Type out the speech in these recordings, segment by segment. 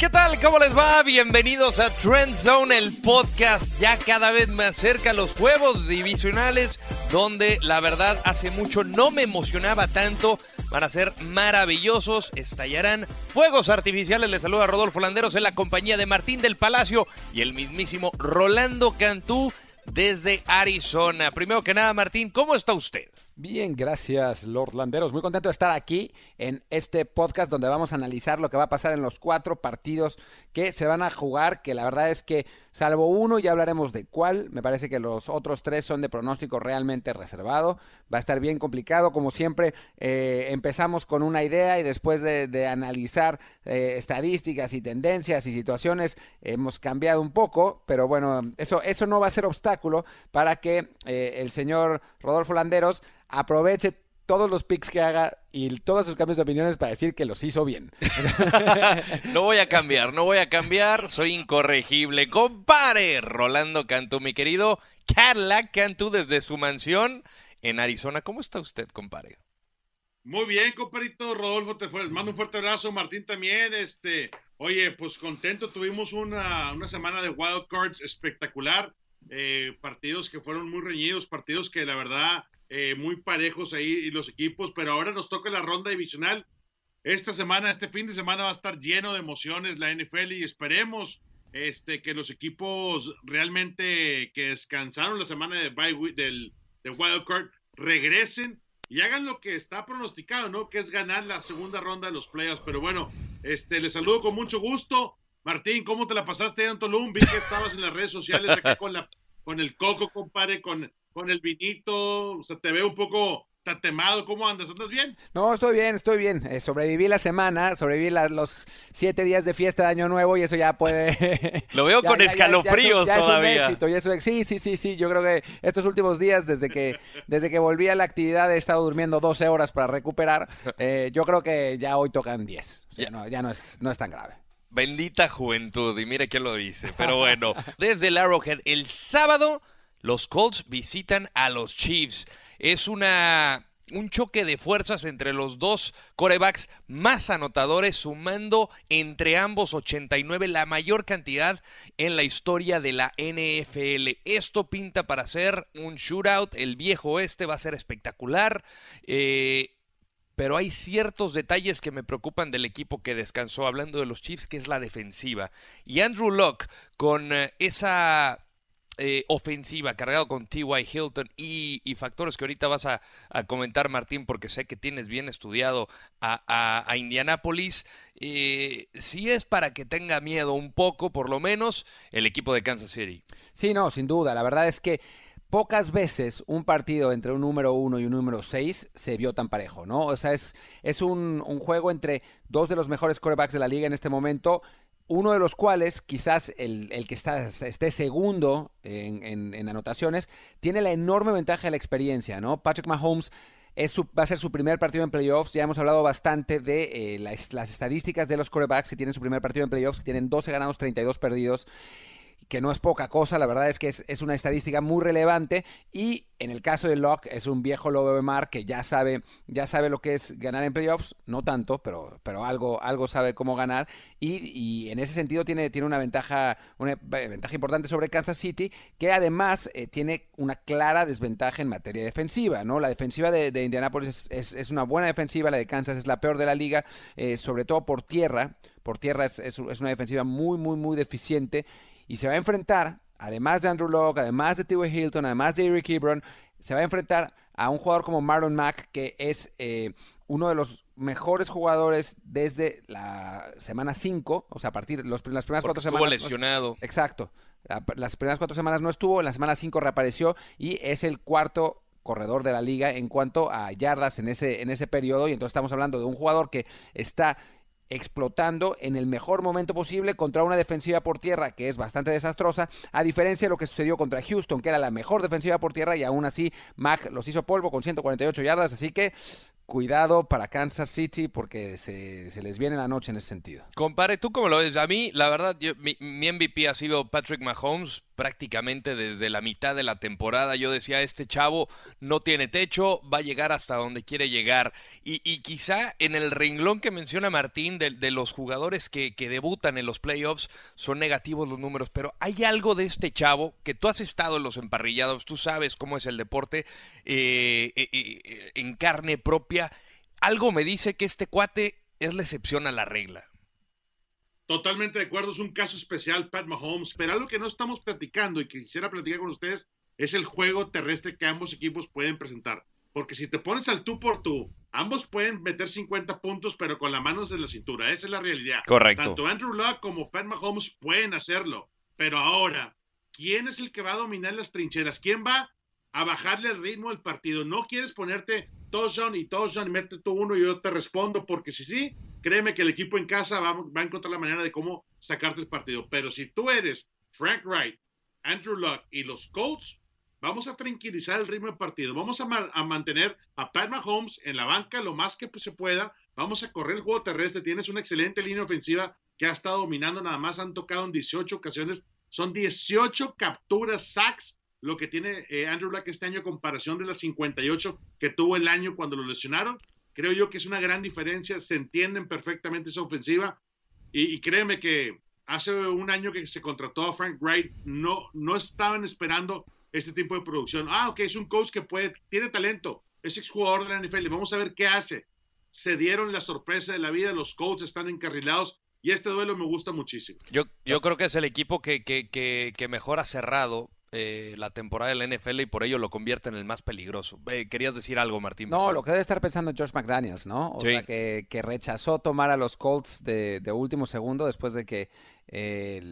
¿Qué tal? ¿Cómo les va? Bienvenidos a Trend Zone, el podcast ya cada vez más cerca a los juegos divisionales, donde la verdad hace mucho no me emocionaba tanto. Van a ser maravillosos, estallarán fuegos artificiales. Les saluda Rodolfo Landeros en la compañía de Martín del Palacio y el mismísimo Rolando Cantú desde Arizona. Primero que nada, Martín, ¿cómo está usted? Bien, gracias, Lord Landeros. Muy contento de estar aquí en este podcast donde vamos a analizar lo que va a pasar en los cuatro partidos que se van a jugar, que la verdad es que, salvo uno, ya hablaremos de cuál. Me parece que los otros tres son de pronóstico realmente reservado. Va a estar bien complicado, como siempre. Eh, empezamos con una idea y después de, analizar eh, estadísticas y tendencias y situaciones, hemos cambiado un poco, pero bueno, eso, eso no va a ser obstáculo para que eh, el señor Rodolfo Landeros aproveche todos los picks que haga y todos sus cambios de opiniones para decir que los hizo bien. no voy a cambiar, no voy a cambiar, soy incorregible. Compare, Rolando Cantú, mi querido Cadillac Cantú desde su mansión en Arizona. ¿Cómo está usted, compare? Muy bien, comparito Rodolfo, te mando un fuerte abrazo, Martín también, este, oye, pues contento, tuvimos una, una semana de wild cards espectacular, eh, partidos que fueron muy reñidos, partidos que la verdad eh, muy parejos ahí los equipos, pero ahora nos toca la ronda divisional. Esta semana, este fin de semana va a estar lleno de emociones la NFL y esperemos este, que los equipos realmente que descansaron la semana de, del, de Wild Card regresen y hagan lo que está pronosticado, ¿no? Que es ganar la segunda ronda de los playoffs. Pero bueno, este, les saludo con mucho gusto. Martín, ¿cómo te la pasaste en Tulum? Vi que estabas en las redes sociales acá con, la, con el coco, compadre, con con el vinito, o sea, te veo un poco tatemado, ¿cómo andas? ¿Andas bien? No, estoy bien, estoy bien. Eh, sobreviví la semana, sobreviví los siete días de fiesta de Año Nuevo y eso ya puede... Lo veo con escalofríos todavía. éxito, y eso, sí, sí, sí, sí. Yo creo que estos últimos días, desde que, desde que volví a la actividad, he estado durmiendo 12 horas para recuperar. Eh, yo creo que ya hoy tocan 10. O sea, no, ya no es, no es tan grave. Bendita juventud, y mire quién lo dice. Pero bueno, desde el Arrowhead, el sábado los Colts visitan a los Chiefs. Es una un choque de fuerzas entre los dos corebacks más anotadores, sumando entre ambos 89, la mayor cantidad en la historia de la NFL. Esto pinta para ser un shootout. El viejo este va a ser espectacular. Eh, pero hay ciertos detalles que me preocupan del equipo que descansó, hablando de los Chiefs, que es la defensiva. Y Andrew Locke, con eh, esa eh, ofensiva cargado con T.Y. Hilton y, factores que ahorita vas a, comentar, Martín, porque sé que tienes bien estudiado a, a, Indianápolis. Eh, si es para que tenga miedo un poco, por lo menos, el equipo de Kansas City. Sí, no, sin duda. La verdad es que pocas veces un partido entre un número uno y un número seis se vio tan parejo, ¿no? O sea, es, es un, un, juego entre dos de los mejores quarterbacks de la liga en este momento uno de los cuales, quizás el, que está, esté segundo en, anotaciones, tiene la enorme ventaja de la experiencia, ¿no? Patrick Mahomes es va a ser su primer partido en playoffs. Ya hemos hablado bastante de eh, las, estadísticas de los quarterbacks que tienen su primer partido en playoffs, que tienen 12 ganados, 32 perdidos que no es poca cosa, la verdad es que es, una estadística muy relevante y en el caso de Locke es un viejo lobo de mar que ya sabe, ya sabe lo que es ganar en playoffs, no tanto, pero, pero algo, algo sabe cómo ganar y, en ese sentido tiene, tiene una ventaja, una ventaja importante sobre Kansas City que además eh, tiene una clara desventaja en materia defensiva, ¿no? La defensiva de, de Indianapolis es, una buena defensiva, la de Kansas es la peor de la liga, eh, sobre todo por tierra, por tierra es, es, una defensiva muy, muy, muy deficiente y se va a enfrentar, además de Andrew Locke, además de T.W. Hilton, además de Eric Ebron, se va a enfrentar a un jugador como Marlon Mack, que es eh, uno de los mejores jugadores desde la semana 5, o sea, a partir de las primeras cuatro semanas. Estuvo lesionado. exacto. Las primeras cuatro semanas no estuvo, en la semana 5 reapareció y es el cuarto corredor de la liga en cuanto a yardas en ese, en ese periodo. Y entonces estamos hablando de un jugador que está explotando en el mejor momento posible contra una defensiva por tierra que es bastante desastrosa, a diferencia de lo que sucedió contra Houston, que era la mejor defensiva por tierra y aún así Mac los hizo polvo con 148 yardas, así que cuidado para Kansas City porque se, les viene la noche en ese sentido. Compare, ¿tú cómo lo ves? A mí, la verdad, mi, mi MVP ha sido Patrick Mahomes, prácticamente desde la mitad de la temporada. Yo decía, este chavo no tiene techo, va a llegar hasta donde quiere llegar. Y, quizá en el renglón que menciona Martín de, de los jugadores que, que, debutan en los playoffs son negativos los números, pero hay algo de este chavo que tú has estado en los emparrillados, tú sabes cómo es el deporte eh, eh, eh, en carne propia. Algo me dice que este cuate es la excepción a la regla. Totalmente de acuerdo, es un caso especial, Pat Mahomes, pero algo que no estamos platicando y que quisiera platicar con ustedes es el juego terrestre que ambos equipos pueden presentar. Porque si te pones al tú por tú, ambos pueden meter 50 puntos, pero con las manos en la cintura. Esa es la realidad. Correcto. Tanto Andrew Luck como Pat Mahomes pueden hacerlo. Pero ahora, ¿quién es el que va a dominar las trincheras? ¿Quién va a bajarle el ritmo al partido? No quieres ponerte touchdown y touchdown y mete tú uno y yo te respondo, porque si sí, créeme que el equipo en casa va, a encontrar la manera de cómo sacarte el partido. Pero si tú eres Frank Wright, Andrew Luck y los Colts, vamos a tranquilizar el ritmo del partido. Vamos a, ma a, mantener a Pat Mahomes en la banca lo más que se pueda. Vamos a correr el juego terrestre. Tienes una excelente línea ofensiva que ha estado dominando. Nada más han tocado en 18 ocasiones. Son 18 capturas, sacks, lo que tiene eh, Andrew Luck este año comparación de las 58 que tuvo el año cuando lo lesionaron. Creo yo que es una gran diferencia, se entienden perfectamente esa ofensiva y, créeme que hace un año que se contrató a Frank Wright, no, no estaban esperando este tipo de producción. Ah, ok, es un coach que puede, tiene talento, es exjugador de la NFL, vamos a ver qué hace. Se dieron la sorpresa de la vida, los coaches están encarrilados y este duelo me gusta muchísimo. Yo, yo creo que es el equipo que, que, que mejor ha cerrado eh, la temporada de la NFL y por ello lo convierte en el más peligroso. Eh, ¿Querías decir algo, Martín? No, lo que debe estar pensando Josh McDaniels, ¿no? O sí. sea, que, que, rechazó tomar a los Colts de, de último segundo después de que eh,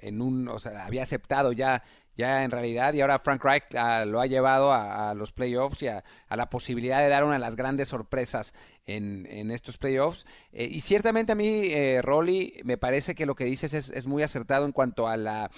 en un, o sea, había aceptado ya ya en realidad, y ahora Frank Reich uh, lo ha llevado a, a los playoffs y a, a, la posibilidad de dar una de las grandes sorpresas en, en estos playoffs. Eh, y ciertamente a mí, eh, Rolly, me parece que lo que dices es, es muy acertado en cuanto a la,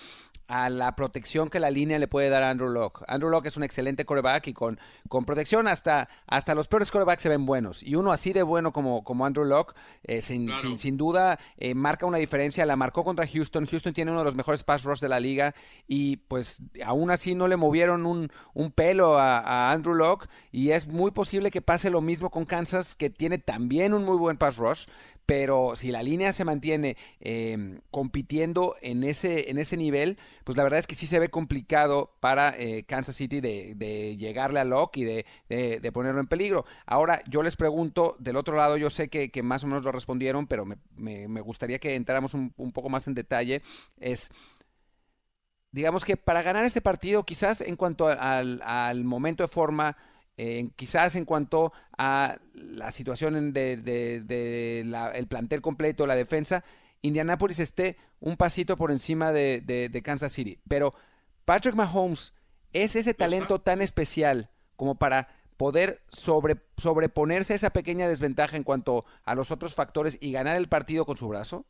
a la protección que la línea le puede dar a Andrew Locke. Andrew Locke es un excelente coreback y con, con protección hasta, hasta los peores corebacks se ven buenos. Y uno así de bueno como, como Andrew Locke, eh, sin, claro. sin, sin, duda, eh, marca una diferencia. La marcó contra Houston. Houston tiene uno de los mejores pass rush de la liga y pues aún así no le movieron un, un pelo a, a, Andrew Locke y es muy posible que pase lo mismo con Kansas, que tiene también un muy buen pass rush, pero si la línea se mantiene eh, compitiendo en ese, en ese nivel, pues la verdad es que sí se ve complicado para eh, Kansas City de, llegarle a Locke y de, ponerlo en peligro. Ahora, yo les pregunto, del otro lado, yo sé que, más o menos lo respondieron, pero me, gustaría que entráramos un, poco más en detalle, es... Digamos que para ganar este partido, quizás en cuanto al momento de forma, eh, quizás en cuanto a la situación de, de, de el plantel completo, la defensa, Indianapolis esté un pasito por encima de, de, Kansas City. Pero Patrick Mahomes es ese talento tan especial como para poder sobre, sobreponerse a esa pequeña desventaja en cuanto a los otros factores y ganar el partido con su brazo?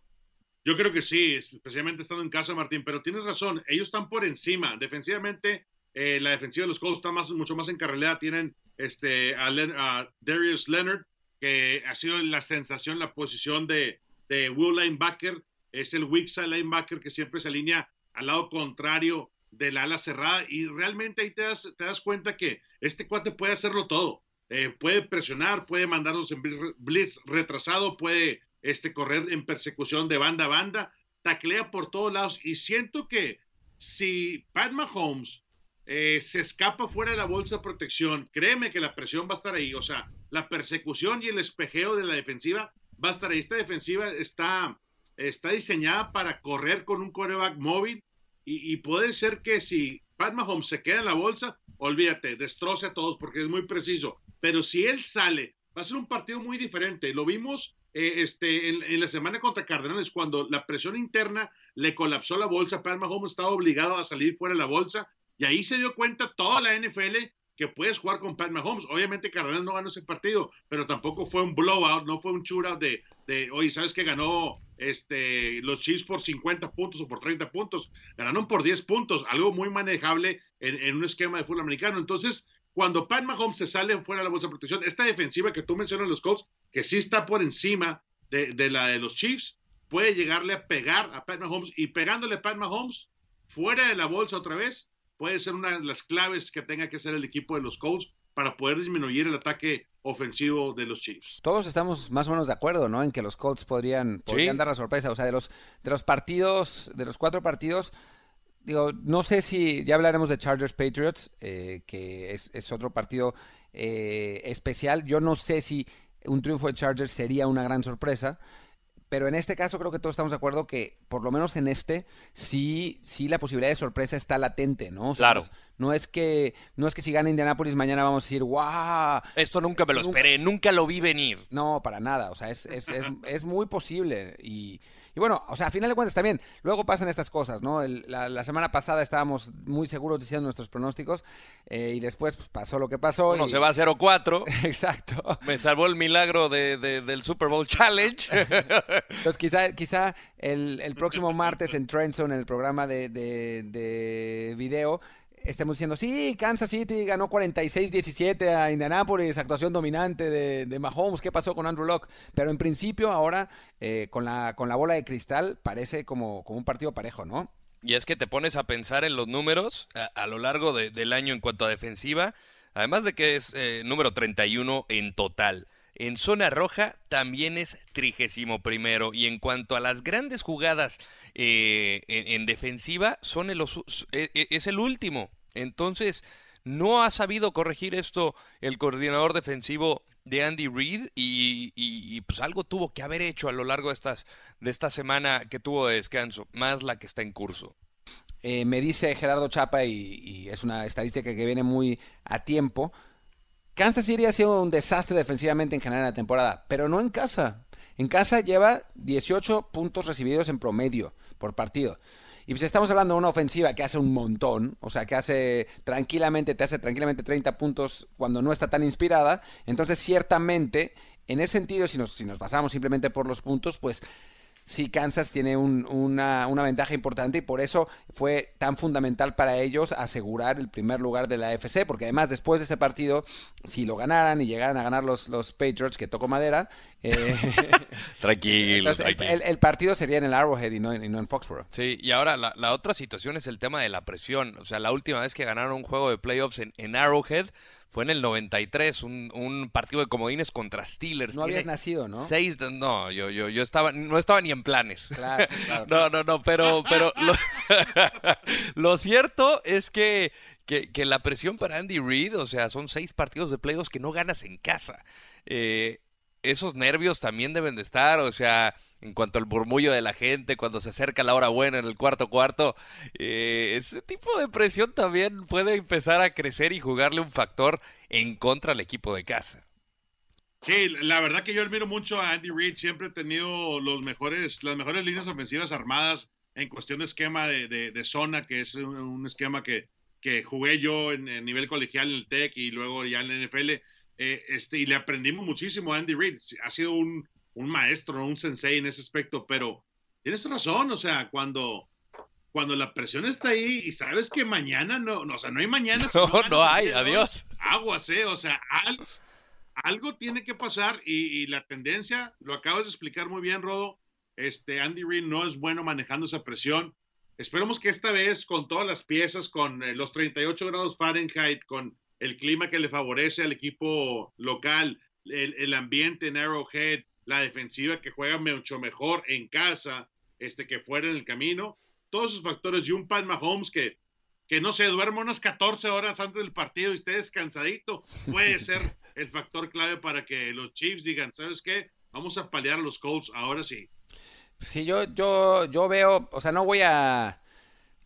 Yo creo que sí, especialmente estando en casa, Martín, pero tienes razón, ellos están por encima. Defensivamente, eh, la defensiva de los Colts está más, mucho más encarrilada. Tienen este, a, Darius Leonard, que ha sido la sensación, la posición de, de Will Linebacker. Es el weak linebacker que siempre se alinea al lado contrario de la ala cerrada. Y realmente ahí te das, te das cuenta que este cuate puede hacerlo todo. Eh, puede presionar, puede mandarlos en blitz retrasado, puede este, correr en persecución de banda a banda, taclea por todos lados. Y siento que si Pat Mahomes eh, se escapa fuera de la bolsa de protección, créeme que la presión va a estar ahí, o sea, la persecución y el espejeo de la defensiva va a estar ahí. Esta defensiva está, está diseñada para correr con un coreback móvil y, puede ser que si Pat Mahomes se queda en la bolsa, olvídate, destroce a todos porque es muy preciso. Pero si él sale, va a ser un partido muy diferente. Lo vimos eh, este, en, en, la semana contra Cardenales cuando la presión interna le colapsó la bolsa. Pat Mahomes estaba obligado a salir fuera de la bolsa y ahí se dio cuenta toda la NFL que puedes jugar con Pat Mahomes. Obviamente Cardenal no ganó ese partido, pero tampoco fue un blowout, no fue un shootout de, de oye, ¿sabes que ganó este, los Chiefs por 50 puntos o por 30 puntos? Ganaron por 10 puntos, algo muy manejable en, en un esquema de fútbol americano. Entonces, cuando Pat Mahomes se sale fuera de la bolsa de protección, esta defensiva que tú mencionas los Colts, que sí está por encima de, de la de los Chiefs, puede llegarle a pegar a Pat Mahomes y pegándole a Pat Mahomes, fuera de la bolsa otra vez, puede ser una de las claves que tenga que hacer el equipo de los Colts para poder disminuir el ataque ofensivo de los Chiefs. Todos estamos más o menos de acuerdo, ¿no? En que los Colts podrían, podrían dar la sorpresa. O sea, de los, de los partidos, de los cuatro partidos, digo, no sé si ya hablaremos de Chargers Patriots, eh, que es, es, otro partido eh, especial. Yo no sé si un triunfo de Chargers sería una gran sorpresa. Pero en este caso creo que todos estamos de acuerdo que, por lo menos en este, sí, sí la posibilidad de sorpresa está latente, ¿no? claro. No, es que, no es que si gana Indianapolis mañana vamos a decir, ¡guau! Esto nunca me lo esperé, nunca lo vi venir. No, para nada. O sea, es, es, es, es muy posible. Y, y bueno, o sea, a final de cuentas también, luego pasan estas cosas, ¿no? la, semana pasada estábamos muy seguros diciendo nuestros pronósticos eh, y después pues, pasó lo que pasó. Uno se va a 0-4. Exacto. Me salvó el milagro de, del Super Bowl Challenge. Entonces quizá, quizá el, el próximo martes en Trenton, en el programa de, de video, estemos diciendo, sí, Kansas City ganó 46-17 a Indianapolis, actuación dominante de, de, Mahomes, ¿qué pasó con Andrew Locke? Pero en principio ahora, eh, con, la, con la bola de cristal, parece como, como un partido parejo, ¿no? Y es que te pones a pensar en los números a, lo largo del año en cuanto a defensiva, además de que es eh, número 31 en total. En zona roja también es trigésimo primero. Y en cuanto a las grandes jugadas eh, en, defensiva, son el, e, e, es el último. Entonces, no ha sabido corregir esto el coordinador defensivo de Andy Reid y, pues algo tuvo que haber hecho a lo largo de, estas, de esta semana que tuvo de descanso, más la que está en curso. Eh, me dice Gerardo Chapa, y, es una estadística que viene muy a tiempo, Kansas City ha sido un desastre defensivamente en general en la temporada, pero no en casa. En casa lleva 18 puntos recibidos en promedio por partido. Y pues estamos hablando de una ofensiva que hace un montón, o sea, que hace tranquilamente, te hace tranquilamente 30 puntos cuando no está tan inspirada. Entonces, ciertamente, en ese sentido, si nos, si nos basamos simplemente por los puntos, pues sí Kansas tiene una, ventaja importante y por eso fue tan fundamental para ellos asegurar el primer lugar de la FC, porque además después de ese partido, si lo ganaran y llegaran a ganar los, los Patriots, que toco madera, eh, tranquilo, El, partido sería en el Arrowhead y no en, no en Foxborough. Sí, y ahora la, la, otra situación es el tema de la presión. O sea, la última vez que ganaron un juego de playoffs en, en Arrowhead fue en el 93, un, un partido de comodines contra Steelers. No habías nacido, ¿no? Seis, no, yo, yo, yo estaba, no estaba ni en planes. Claro, claro. no, no, no, pero, pero lo, lo cierto es que, que, que, la presión para Andy Reid, o sea, son seis partidos de playoffs que no ganas en casa. Eh, esos nervios también deben de estar, o sea, en cuanto al murmullo de la gente, cuando se acerca la hora buena en el cuarto cuarto, eh, ese tipo de presión también puede empezar a crecer y jugarle un factor en contra al equipo de casa. Sí, la verdad que yo admiro mucho a Andy Reid, siempre he tenido los mejores, las mejores líneas ofensivas armadas en cuestión de esquema de, zona, que es un, esquema que, que jugué yo en, nivel colegial en el TEC y luego ya en la NFL. Eh, este, y le aprendimos muchísimo a Andy Reid. Ha sido un, un maestro, un sensei en ese aspecto, pero tienes razón, o sea, cuando, cuando la presión está ahí y sabes que mañana no, no o sea, no hay mañana. No, no, hay, adiós. Aguas, eh, o sea, algo, tiene que pasar y, la tendencia, lo acabas de explicar muy bien, Rodo, este, Andy Reid no es bueno manejando esa presión. Esperemos que esta vez, con todas las piezas, con eh, los 38 grados Fahrenheit, con el clima que le favorece al equipo local, el, el ambiente en Arrowhead, la defensiva que juega mucho mejor en casa este, que fuera en el camino. Todos esos factores y un Pat Mahomes que, que no se duerme unas 14 horas antes del partido y esté descansadito, puede ser el factor clave para que los Chiefs digan, ¿sabes qué? Vamos a paliar a los Colts ahora sí. Sí, yo, yo, yo veo, o sea, no voy a...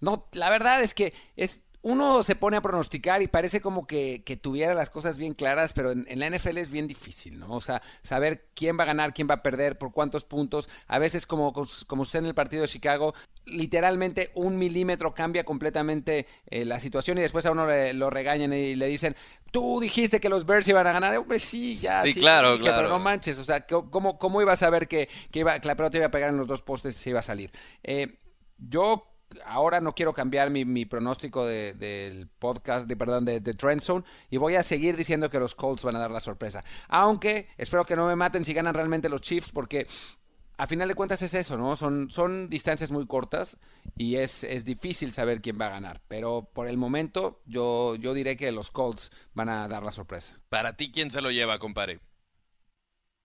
No, la verdad es que es, uno se pone a pronosticar y parece como que, tuviera las cosas bien claras, pero en, la NFL es bien difícil, ¿no? O sea, saber quién va a ganar, quién va a perder, por cuántos puntos. A veces, como, como usted en el partido de Chicago, literalmente un milímetro cambia completamente eh, la situación y después a uno le, lo regañan y le dicen, tú dijiste que los Bears iban a ganar. Hombre, sí, ya. Sí, claro, claro. Pero no manches, o sea, ¿cómo, cómo iba a saber que, que, iba, que la pelota iba a pegar en los dos postes y se iba a salir? Eh, yo ahora no quiero cambiar mi, pronóstico del podcast, de, perdón, de, de, Trend Zone y voy a seguir diciendo que los Colts van a dar la sorpresa. Aunque espero que no me maten si ganan realmente los Chiefs porque a final de cuentas es eso, ¿no? Son, son distancias muy cortas y es, es difícil saber quién va a ganar. Pero por el momento yo, yo diré que los Colts van a dar la sorpresa. Para ti, ¿quién se lo lleva, compadre?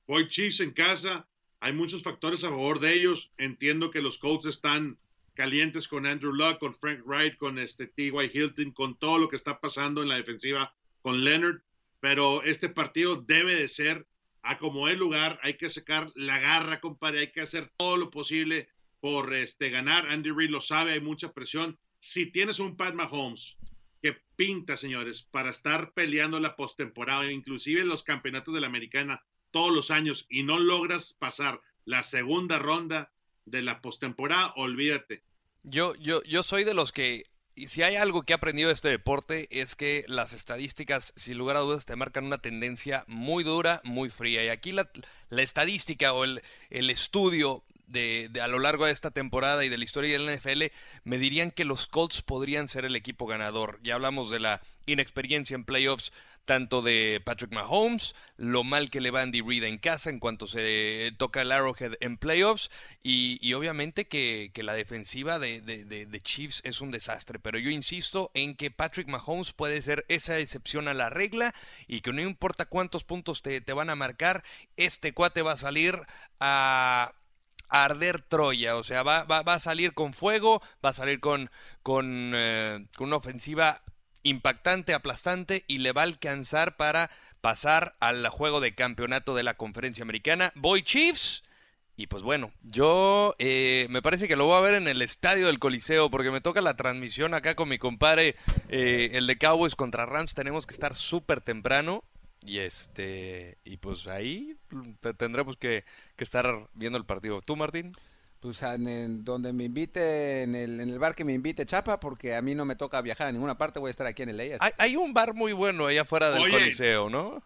Voy Chiefs en casa. Hay muchos factores a favor de ellos. Entiendo que los Colts están calientes con Andrew Luck, con Frank Wright, con este T.Y. Hilton, con todo lo que está pasando en la defensiva con Leonard. Pero este partido debe de ser a como es lugar, hay que sacar la garra, compadre, hay que hacer todo lo posible por este, ganar. Andy Reid lo sabe, hay mucha presión. Si tienes un Pat Mahomes que pinta, señores, para estar peleando la postemporada, inclusive en los campeonatos de la americana todos los años, y no logras pasar la segunda ronda de la postemporada, olvídate. Yo, yo, yo soy de los que y si hay algo que he aprendido de este deporte es que las estadísticas, sin lugar a dudas, te marcan una tendencia muy dura, muy fría. Y aquí la, estadística o el, el estudio de, de, a lo largo de esta temporada y de la historia del NFL me dirían que los Colts podrían ser el equipo ganador. Ya hablamos de la inexperiencia en playoffs tanto de Patrick Mahomes, lo mal que le va Andy Reid en casa en cuanto se toca el Arrowhead en playoffs y, obviamente que, la defensiva de, Chiefs es un desastre, pero yo insisto en que Patrick Mahomes puede ser esa excepción a la regla y que no importa cuántos puntos te, van a marcar, este cuate va a salir a arder Troya, o sea, va, va, a salir con fuego, va a salir con, con, eh, con una ofensiva impactante, aplastante y le va a alcanzar para pasar al juego de campeonato de la conferencia americana. Boy Chiefs. Y pues bueno, yo eh, me parece que lo voy a ver en el estadio del Coliseo porque me toca la transmisión acá con mi compadre, eh, el de Cowboys contra Rams. Tenemos que estar súper temprano y este y pues ahí tendremos que, que estar viendo el partido. ¿Tú, Martín? pues en, donde me invite, en el, en el, bar que me invite Chapa, porque a mí no me toca viajar a ninguna parte, voy a estar aquí en el Hay, hay un bar muy bueno allá afuera del Coliseo, ¿no?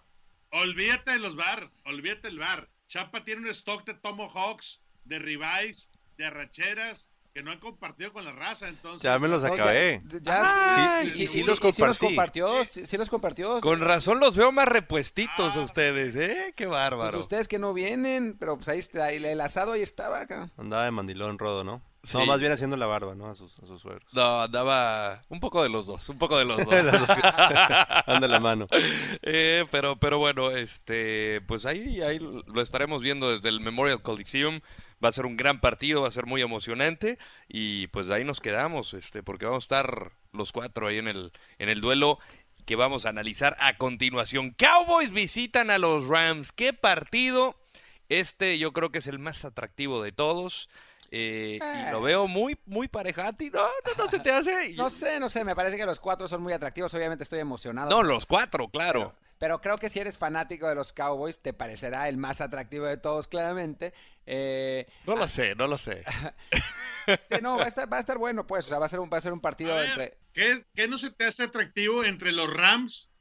Olvídate de los bars, olvídate del bar. Chapa tiene un stock de Tomahawks, de ribeyes, de arracheras, que no han compartido con la raza, entonces. Ya me los acabé. Ya, sí, sí, los compartió, sí, los compartió. Con razón los veo más repuestitos a ah. ustedes, ¿eh? Qué bárbaro. Pues ustedes que no vienen, pero pues ahí está, el asado ahí estaba acá. Andaba de mandilón rodo, ¿no? No, más bien haciendo la barba, ¿no? A sus, a sus suegros. No, andaba un poco de los dos, un poco de los dos. Anda la mano. Eh, pero, pero bueno, este, pues ahí, ahí lo estaremos viendo desde el Memorial Coliseum va a ser un gran partido, va a ser muy emocionante y pues ahí nos quedamos, este, porque vamos a estar los cuatro ahí en el, en el duelo que vamos a analizar a continuación. Cowboys visitan a los Rams. ¿Qué partido? Este yo creo que es el más atractivo de todos. Eh, y lo eh. veo muy, muy parejati. No, no, no se te hace. No sé, no sé. Me parece que los cuatro son muy atractivos. Obviamente estoy emocionado. No, los cuatro, claro. Pero creo que si eres fanático de los Cowboys, te parecerá el más atractivo de todos, claramente. Eh, no lo ah, sé, no lo sé. sí, no, va a, estar, va a estar bueno, pues. O sea, va a ser un, va a ser un partido entre. ¿qué, ¿qué, no se te hace atractivo entre los Rams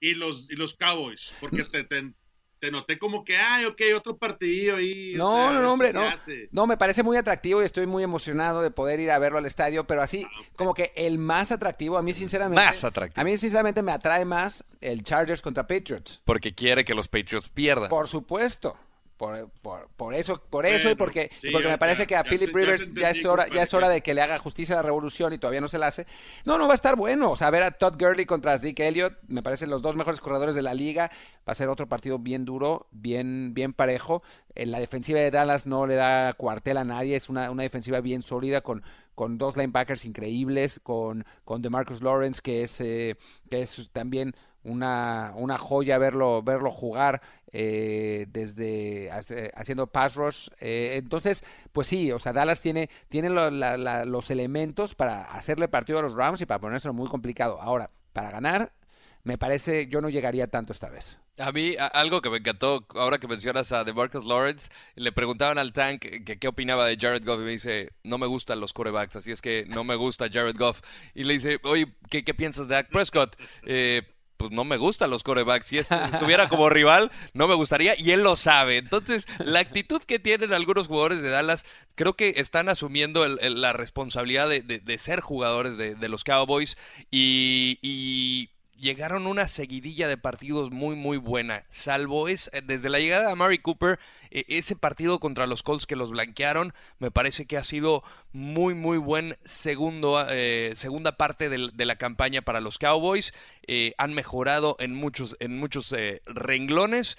y los, y los Cowboys? Porque te, te, te noté como que, ay, ok, otro partido ahí. No, no, no, hombre, no. No, me parece muy atractivo y estoy muy emocionado de poder ir a verlo al estadio, pero así, ah, como que el más atractivo, a mí sinceramente. Más atractivo. A mí sinceramente me atrae más el Chargers contra Patriots. Porque quiere que los Patriots pierdan. Por supuesto. Por, por, por, eso, por eso y porque, porque me parece que a Philip Rivers ya, es hora, ya es hora de que le haga justicia a la revolución y todavía no se la hace. No, no va a estar bueno. O sea, ver a Todd Gurley contra Zeke Elliott, me parecen los dos mejores corredores de la liga. Va a ser otro partido bien duro, bien, bien parejo. En la defensiva de Dallas no le da cuartel a nadie, es una, una defensiva bien sólida con, con dos linebackers increíbles, con, con DeMarcus Lawrence, que es, eh, que es también una, una joya verlo, verlo jugar eh, desde haciendo pass rush. Eh, entonces, pues sí, o sea, Dallas tiene, tiene los elementos para hacerle partido a los Rams y para ponérselo muy complicado. Ahora, para ganar, me parece, yo no llegaría tanto esta vez. A mí, algo que me encantó, ahora que mencionas a DeMarcus Lawrence, le preguntaban al Tank que qué opinaba de Jared Goff y me dice, no me gustan los corebacks, así es que no me gusta Jared Goff. Y le dice, oye, ¿qué, qué piensas de Dak Prescott? Eh, pues no me gustan los corebacks. Si estuviera como rival, no me gustaría y él lo sabe. Entonces, la actitud que tienen algunos jugadores de Dallas, creo que están asumiendo la responsabilidad de, ser jugadores de, los Cowboys y, llegaron una seguidilla de partidos muy, muy buena. Salvo es, eh, desde la llegada de Mary Cooper, e, ese partido contra los Colts que los blanquearon, me parece que ha sido muy, muy buen segundo, eh, segunda parte de, la campaña para los Cowboys. Eh, han mejorado en muchos, en muchos renglones.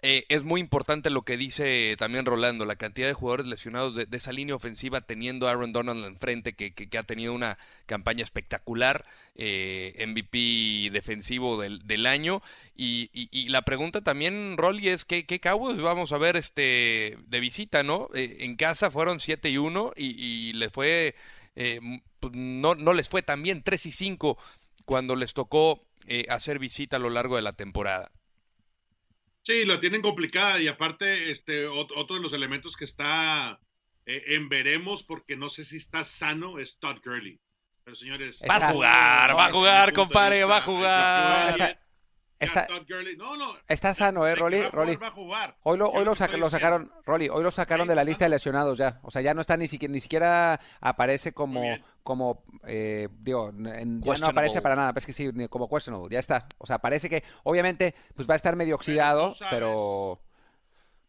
Eh, es muy importante lo que dice también Rolando, la cantidad de jugadores lesionados de, esa línea ofensiva teniendo a Aaron Donald enfrente, que, que, ha tenido una campaña espectacular, eh, MVP defensivo del, año. Y, la pregunta también, Rolly, es ¿qué, qué vamos a ver este de visita, no? Eh, en casa fueron 7 y 1 y, les fue, pues, no, no les fue tan bien, 3 y 5 cuando les tocó hacer visita a lo largo de la temporada. Sí, la tienen complicada y aparte, este, otro de los elementos que está eh, en veremos, porque no sé si está sano, es Todd Gurley. Pero señores, va a jugar, va a jugar, compadre, va a jugar. Está, está sano, ¿eh, Rolly? Hoy lo, hoy lo, sacaron, Rolly, hoy lo sacaron de la lista de lesionados ya. O sea, ya no está ni siquiera, ni siquiera aparece como, como eh, digo, ya no aparece para nada. Es que sí, como questionable, ya está. O sea, parece que, obviamente, pues va a estar medio oxidado, pero...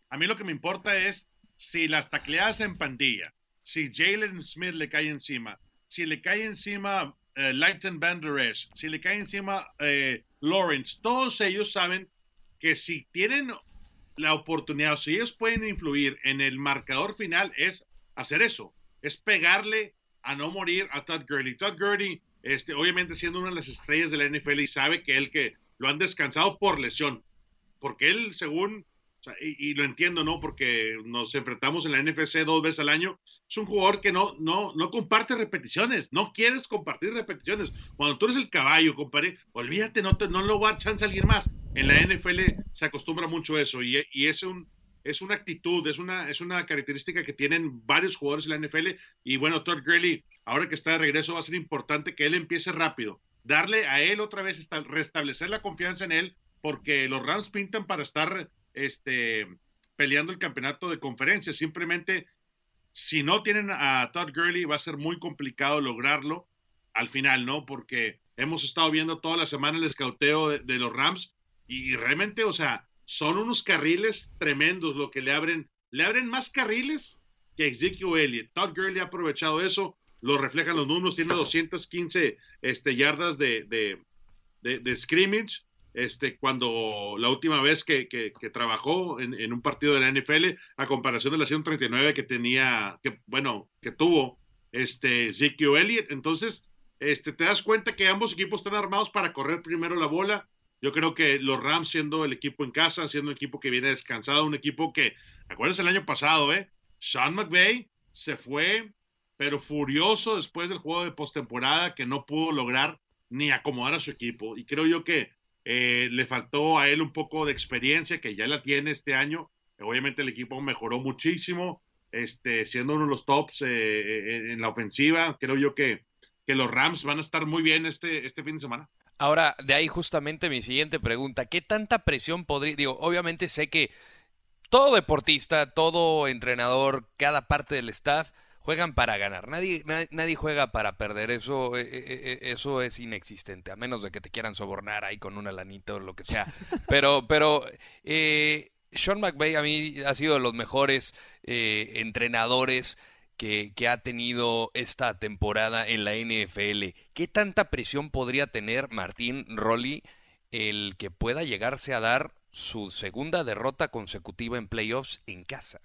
A mí lo que me importa es si las tacleadas en pandilla, si Jalen Smith le cae encima, si le cae encima eh, Lighten Van si le cae encima eh, Lawrence, todos ellos saben que si tienen la oportunidad, si ellos pueden influir en el marcador final, es hacer eso, es pegarle a no morir a Todd Gurley. Todd Gurley, este, obviamente siendo una de las estrellas de la NFL y sabe que él que lo han descansado por lesión, porque él, según y, lo entiendo, ¿no? Porque nos enfrentamos en la NFC dos veces al año. Es un jugador que no, no, no comparte repeticiones, no quieres compartir repeticiones. Cuando tú eres el caballo, compadre, olvídate, no, te, no lo va a chance a alguien más. En la NFL se acostumbra mucho eso y, y es un, es una actitud, es una, es una característica que tienen varios jugadores en la NFL. Y bueno, Todd Gurley, ahora que está de regreso, va a ser importante que él empiece rápido. Darle a él otra vez, restablecer la confianza en él, porque los Rams pintan para estar este, peleando el campeonato de conferencia. Simplemente, si no tienen a Todd Gurley, va a ser muy complicado lograrlo al final, ¿no? Porque hemos estado viendo toda la semana el escauteo de, los Rams y realmente, o sea, son unos carriles tremendos lo que le abren. Le abren más carriles que Ezekiel Elliott. Todd Gurley ha aprovechado eso, lo reflejan los números, tiene 215 este, yardas de, de, de, de scrimmage este, cuando la última vez que, que, trabajó en, un partido de la NFL, a comparación de la 139 que tenía, que bueno, que tuvo este Zikio Elliott. Entonces, este, te das cuenta que ambos equipos están armados para correr primero la bola. Yo creo que los Rams, siendo el equipo en casa, siendo un equipo que viene descansado, un equipo que, acuérdense el año pasado, ¿eh? Sean McVay se fue, pero furioso después del juego de postemporada que no pudo lograr ni acomodar a su equipo. Y creo yo que eh, le faltó a él un poco de experiencia, que ya la tiene este año. Obviamente el equipo mejoró muchísimo, este, siendo uno de los tops eh, eh, en la ofensiva. Creo yo que, que los Rams van a estar muy bien este, este fin de semana. Ahora, de ahí justamente mi siguiente pregunta. ¿Qué tanta presión podría... Digo, obviamente sé que todo deportista, todo entrenador, cada parte del staff juegan para ganar. Nadie, nadie, juega para perder. Eso, eh, eh, eh, eso es inexistente, a menos de que te quieran sobornar ahí con una lanita o lo que sea. Pero, pero Sean McVay a mí ha sido de los mejores entrenadores que, que, ha tenido esta temporada en la NFL. ¿Qué tanta presión podría tener Martín Rolly el que pueda llegarse a dar su segunda derrota consecutiva en playoffs en casa?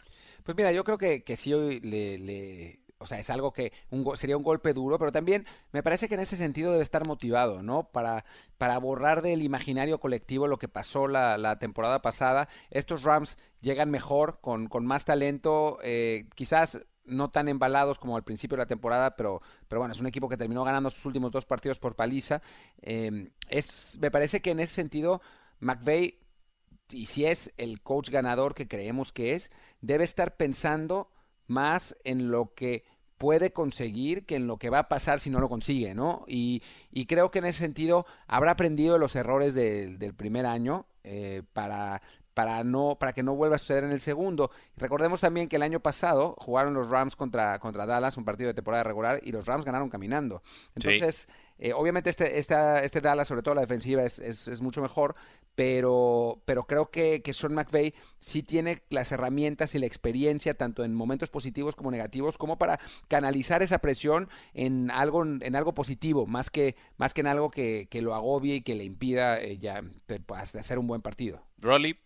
Pues mira, yo creo que, que sí le, le, o sea, es algo que un, sería un golpe duro, pero también me parece que en ese sentido debe estar motivado, ¿no? Para, para borrar del imaginario colectivo lo que pasó la, la temporada pasada. Estos Rams llegan mejor, con, con más talento, eh, quizás no tan embalados como al principio de la temporada, pero, pero bueno, es un equipo que terminó ganando sus últimos dos partidos por paliza. Eh, es, me parece que en ese sentido, McVeigh y si es el coach ganador que creemos que es, debe estar pensando más en lo que puede conseguir que en lo que va a pasar si no lo consigue, ¿no? Y, creo que en ese sentido habrá aprendido los errores del primer año eh, para, para, no, para que no vuelva a suceder en el segundo. Recordemos también que el año pasado jugaron los Rams contra, contra Dallas, un partido de temporada regular, y los Rams ganaron caminando. Entonces, eh, obviamente este, este Dallas, sobre todo la defensiva, es, es, mucho mejor, pero, pero creo que, que Sean McVay sí tiene las herramientas y la experiencia, tanto en momentos positivos como negativos, como para canalizar esa presión en algo, en algo positivo, más que, más que en algo que, que lo agobie y que le impida eh, ya pues, hacer un buen partido. Rolly.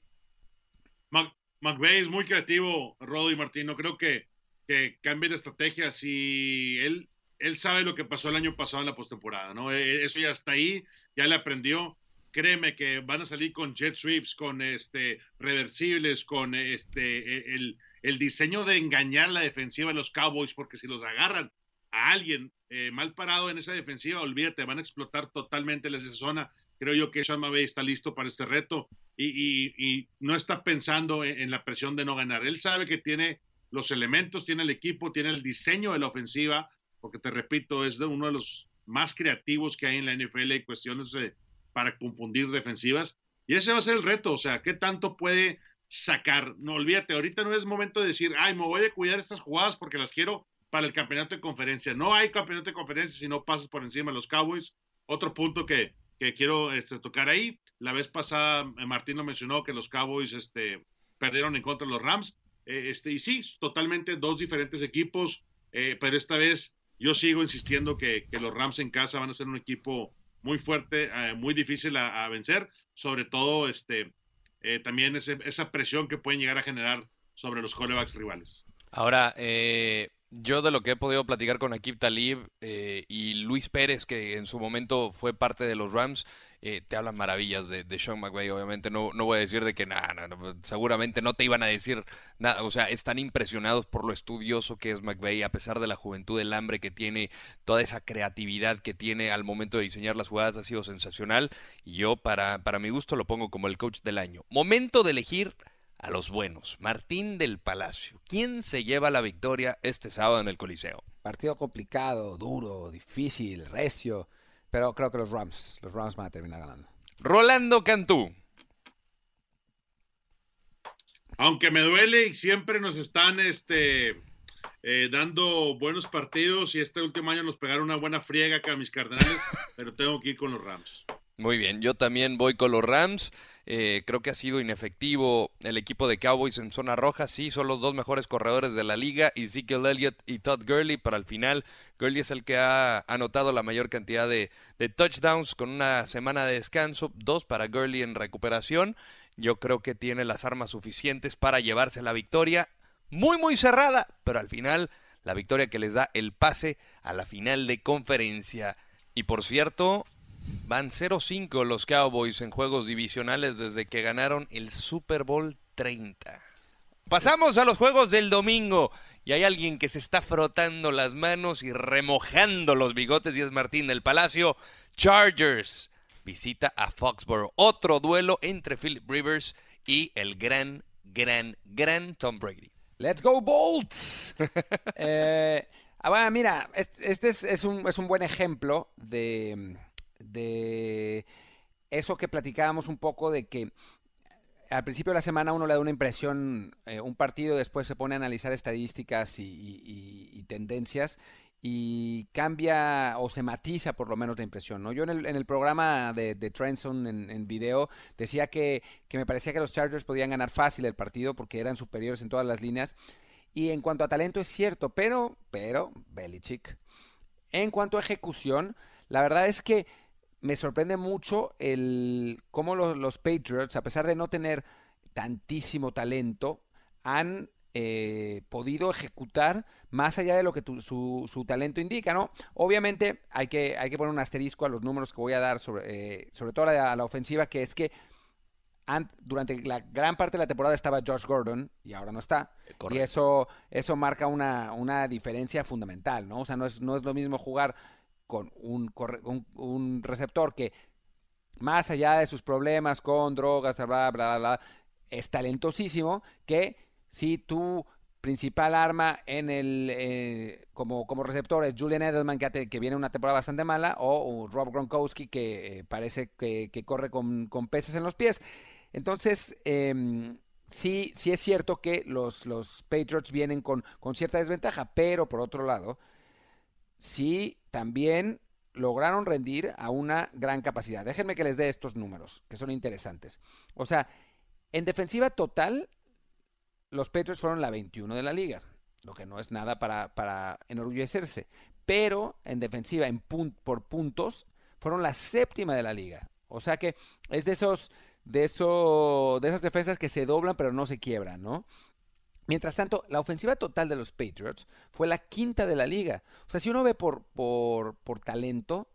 McVay es muy creativo, Rodo y Martino. Creo que, que cambie de estrategia. Si él él sabe lo que pasó el año pasado en la postemporada, ¿no? E, eso ya está ahí, ya le aprendió. Créeme que van a salir con jet sweeps, con este reversibles, con este e, el, diseño de engañar la defensiva de los Cowboys, porque si los agarran a alguien eh, mal parado en esa defensiva, olvídate, van a explotar totalmente esa zona. Creo yo que Sean McVay está listo para este reto y, no está pensando en, la presión de no ganar. Él sabe que tiene los elementos, tiene el equipo, tiene el diseño de la ofensiva porque te repito, es de uno de los más creativos que hay en la NFL en cuestiones para confundir defensivas. Y ese va a ser el reto, o sea, ¿qué tanto puede sacar? No olvídate, ahorita no es momento de decir, ay, me voy a cuidar estas jugadas porque las quiero para el campeonato de conferencia. No hay campeonato de conferencia si no pasas por encima de los Cowboys. Otro punto que, que quiero este, tocar ahí, la vez pasada eh, Martín lo mencionó que los Cowboys este, perdieron en contra de los Rams. Eh, este, y sí, totalmente dos diferentes equipos, eh, pero esta vez yo sigo insistiendo que, los Rams en casa van a ser un equipo muy fuerte, eh, muy difícil a, vencer, sobre todo este, eh, también esa presión que pueden llegar a generar sobre los corebacks rivales. Ahora, eh, yo de lo que he podido platicar con Akib Talib y Luis Pérez, que en su momento fue parte de los Rams, eh, te hablan maravillas de, Sean McVay, obviamente no, no voy a decir de que nada, seguramente no te iban a decir nada, o sea, están impresionados por lo estudioso que es McVay, a pesar de la juventud, el hambre que tiene, toda esa creatividad que tiene al momento de diseñar las jugadas ha sido sensacional y yo para, para mi gusto lo pongo como el coach del año. Momento de elegir a los buenos. Martín del Palacio. ¿Quién se lleva la victoria este sábado en el Coliseo? Partido complicado, duro, difícil, recio. Pero creo que los Rams, los Rams van a terminar ganando. Rolando Cantú. Aunque me duele y siempre nos están este, eh, dando buenos partidos y este último año nos pegaron una buena friega acá a mis cardenales, pero tengo que ir con los Rams. Muy bien, yo también voy con los Rams. Eh, creo que ha sido inefectivo el equipo de Cowboys en zona roja. Sí, son los dos mejores corredores de la liga, Ezekiel Elliott y Todd Gurley. Para el final, Gurley es el que ha anotado la mayor cantidad de, de touchdowns con una semana de descanso, dos para Gurley en recuperación. Yo creo que tiene las armas suficientes para llevarse la victoria. Muy, muy cerrada, pero al final la victoria que les da el pase a la final de conferencia. Y por cierto, Van 0-5 los Cowboys en juegos divisionales desde que ganaron el Super Bowl 30. Pasamos a los juegos del domingo. Y hay alguien que se está frotando las manos y remojando los bigotes y es Martín del Palacio. Chargers visita a Foxborough. Otro duelo entre Philip Rivers y el gran, gran, gran Tom Brady. Let's go Bolts. eh, ah, mira, este, es, un, es un buen ejemplo de de eso que platicábamos un poco de que al principio de la semana uno le da una impresión, eh, un partido, después se pone a analizar estadísticas y, tendencias y cambia o se matiza por lo menos la impresión. ¿no? Yo en el, programa de, de Trenson en, video decía que, que, me parecía que los Chargers podían ganar fácil el partido porque eran superiores en todas las líneas. Y en cuanto a talento es cierto, pero, pero, Belichick. En cuanto a ejecución, la verdad es que me sorprende mucho el cómo los, Patriots, a pesar de no tener tantísimo talento, han eh, podido ejecutar más allá de lo que su, talento indica, ¿no? Obviamente hay que, hay que poner un asterisco a los números que voy a dar, sobre, eh, sobre todo a la, ofensiva, que es que durante la gran parte de la temporada estaba Josh Gordon y ahora no está. Y eso, eso marca una, una diferencia fundamental, ¿no? O sea, no es, no es lo mismo jugar con un, un, receptor que, más allá de sus problemas con drogas, bla, bla, bla, es talentosísimo, que si tu principal arma en el eh, como, como receptor es Julian Edelman, que, que viene una temporada bastante mala, o, Rob Gronkowski, que eh, parece que, corre con, con peces en los pies. Entonces, em, sí, sí es cierto que los, los Patriots vienen con, con cierta desventaja, pero por otro lado, sí también lograron rendir a una gran capacidad. Déjenme que les dé estos números, que son interesantes. O sea, en defensiva total, los Patriots fueron la 21 de la liga, lo que no es nada para, para enorgullecerse. Pero en defensiva, en por puntos, fueron la séptima de la liga. O sea que es de esos, de eso, de esas defensas que se doblan pero no se quiebran, ¿no? Mientras tanto, la ofensiva total de los Patriots fue la quinta de la liga. O sea, si uno ve por, por, por talento,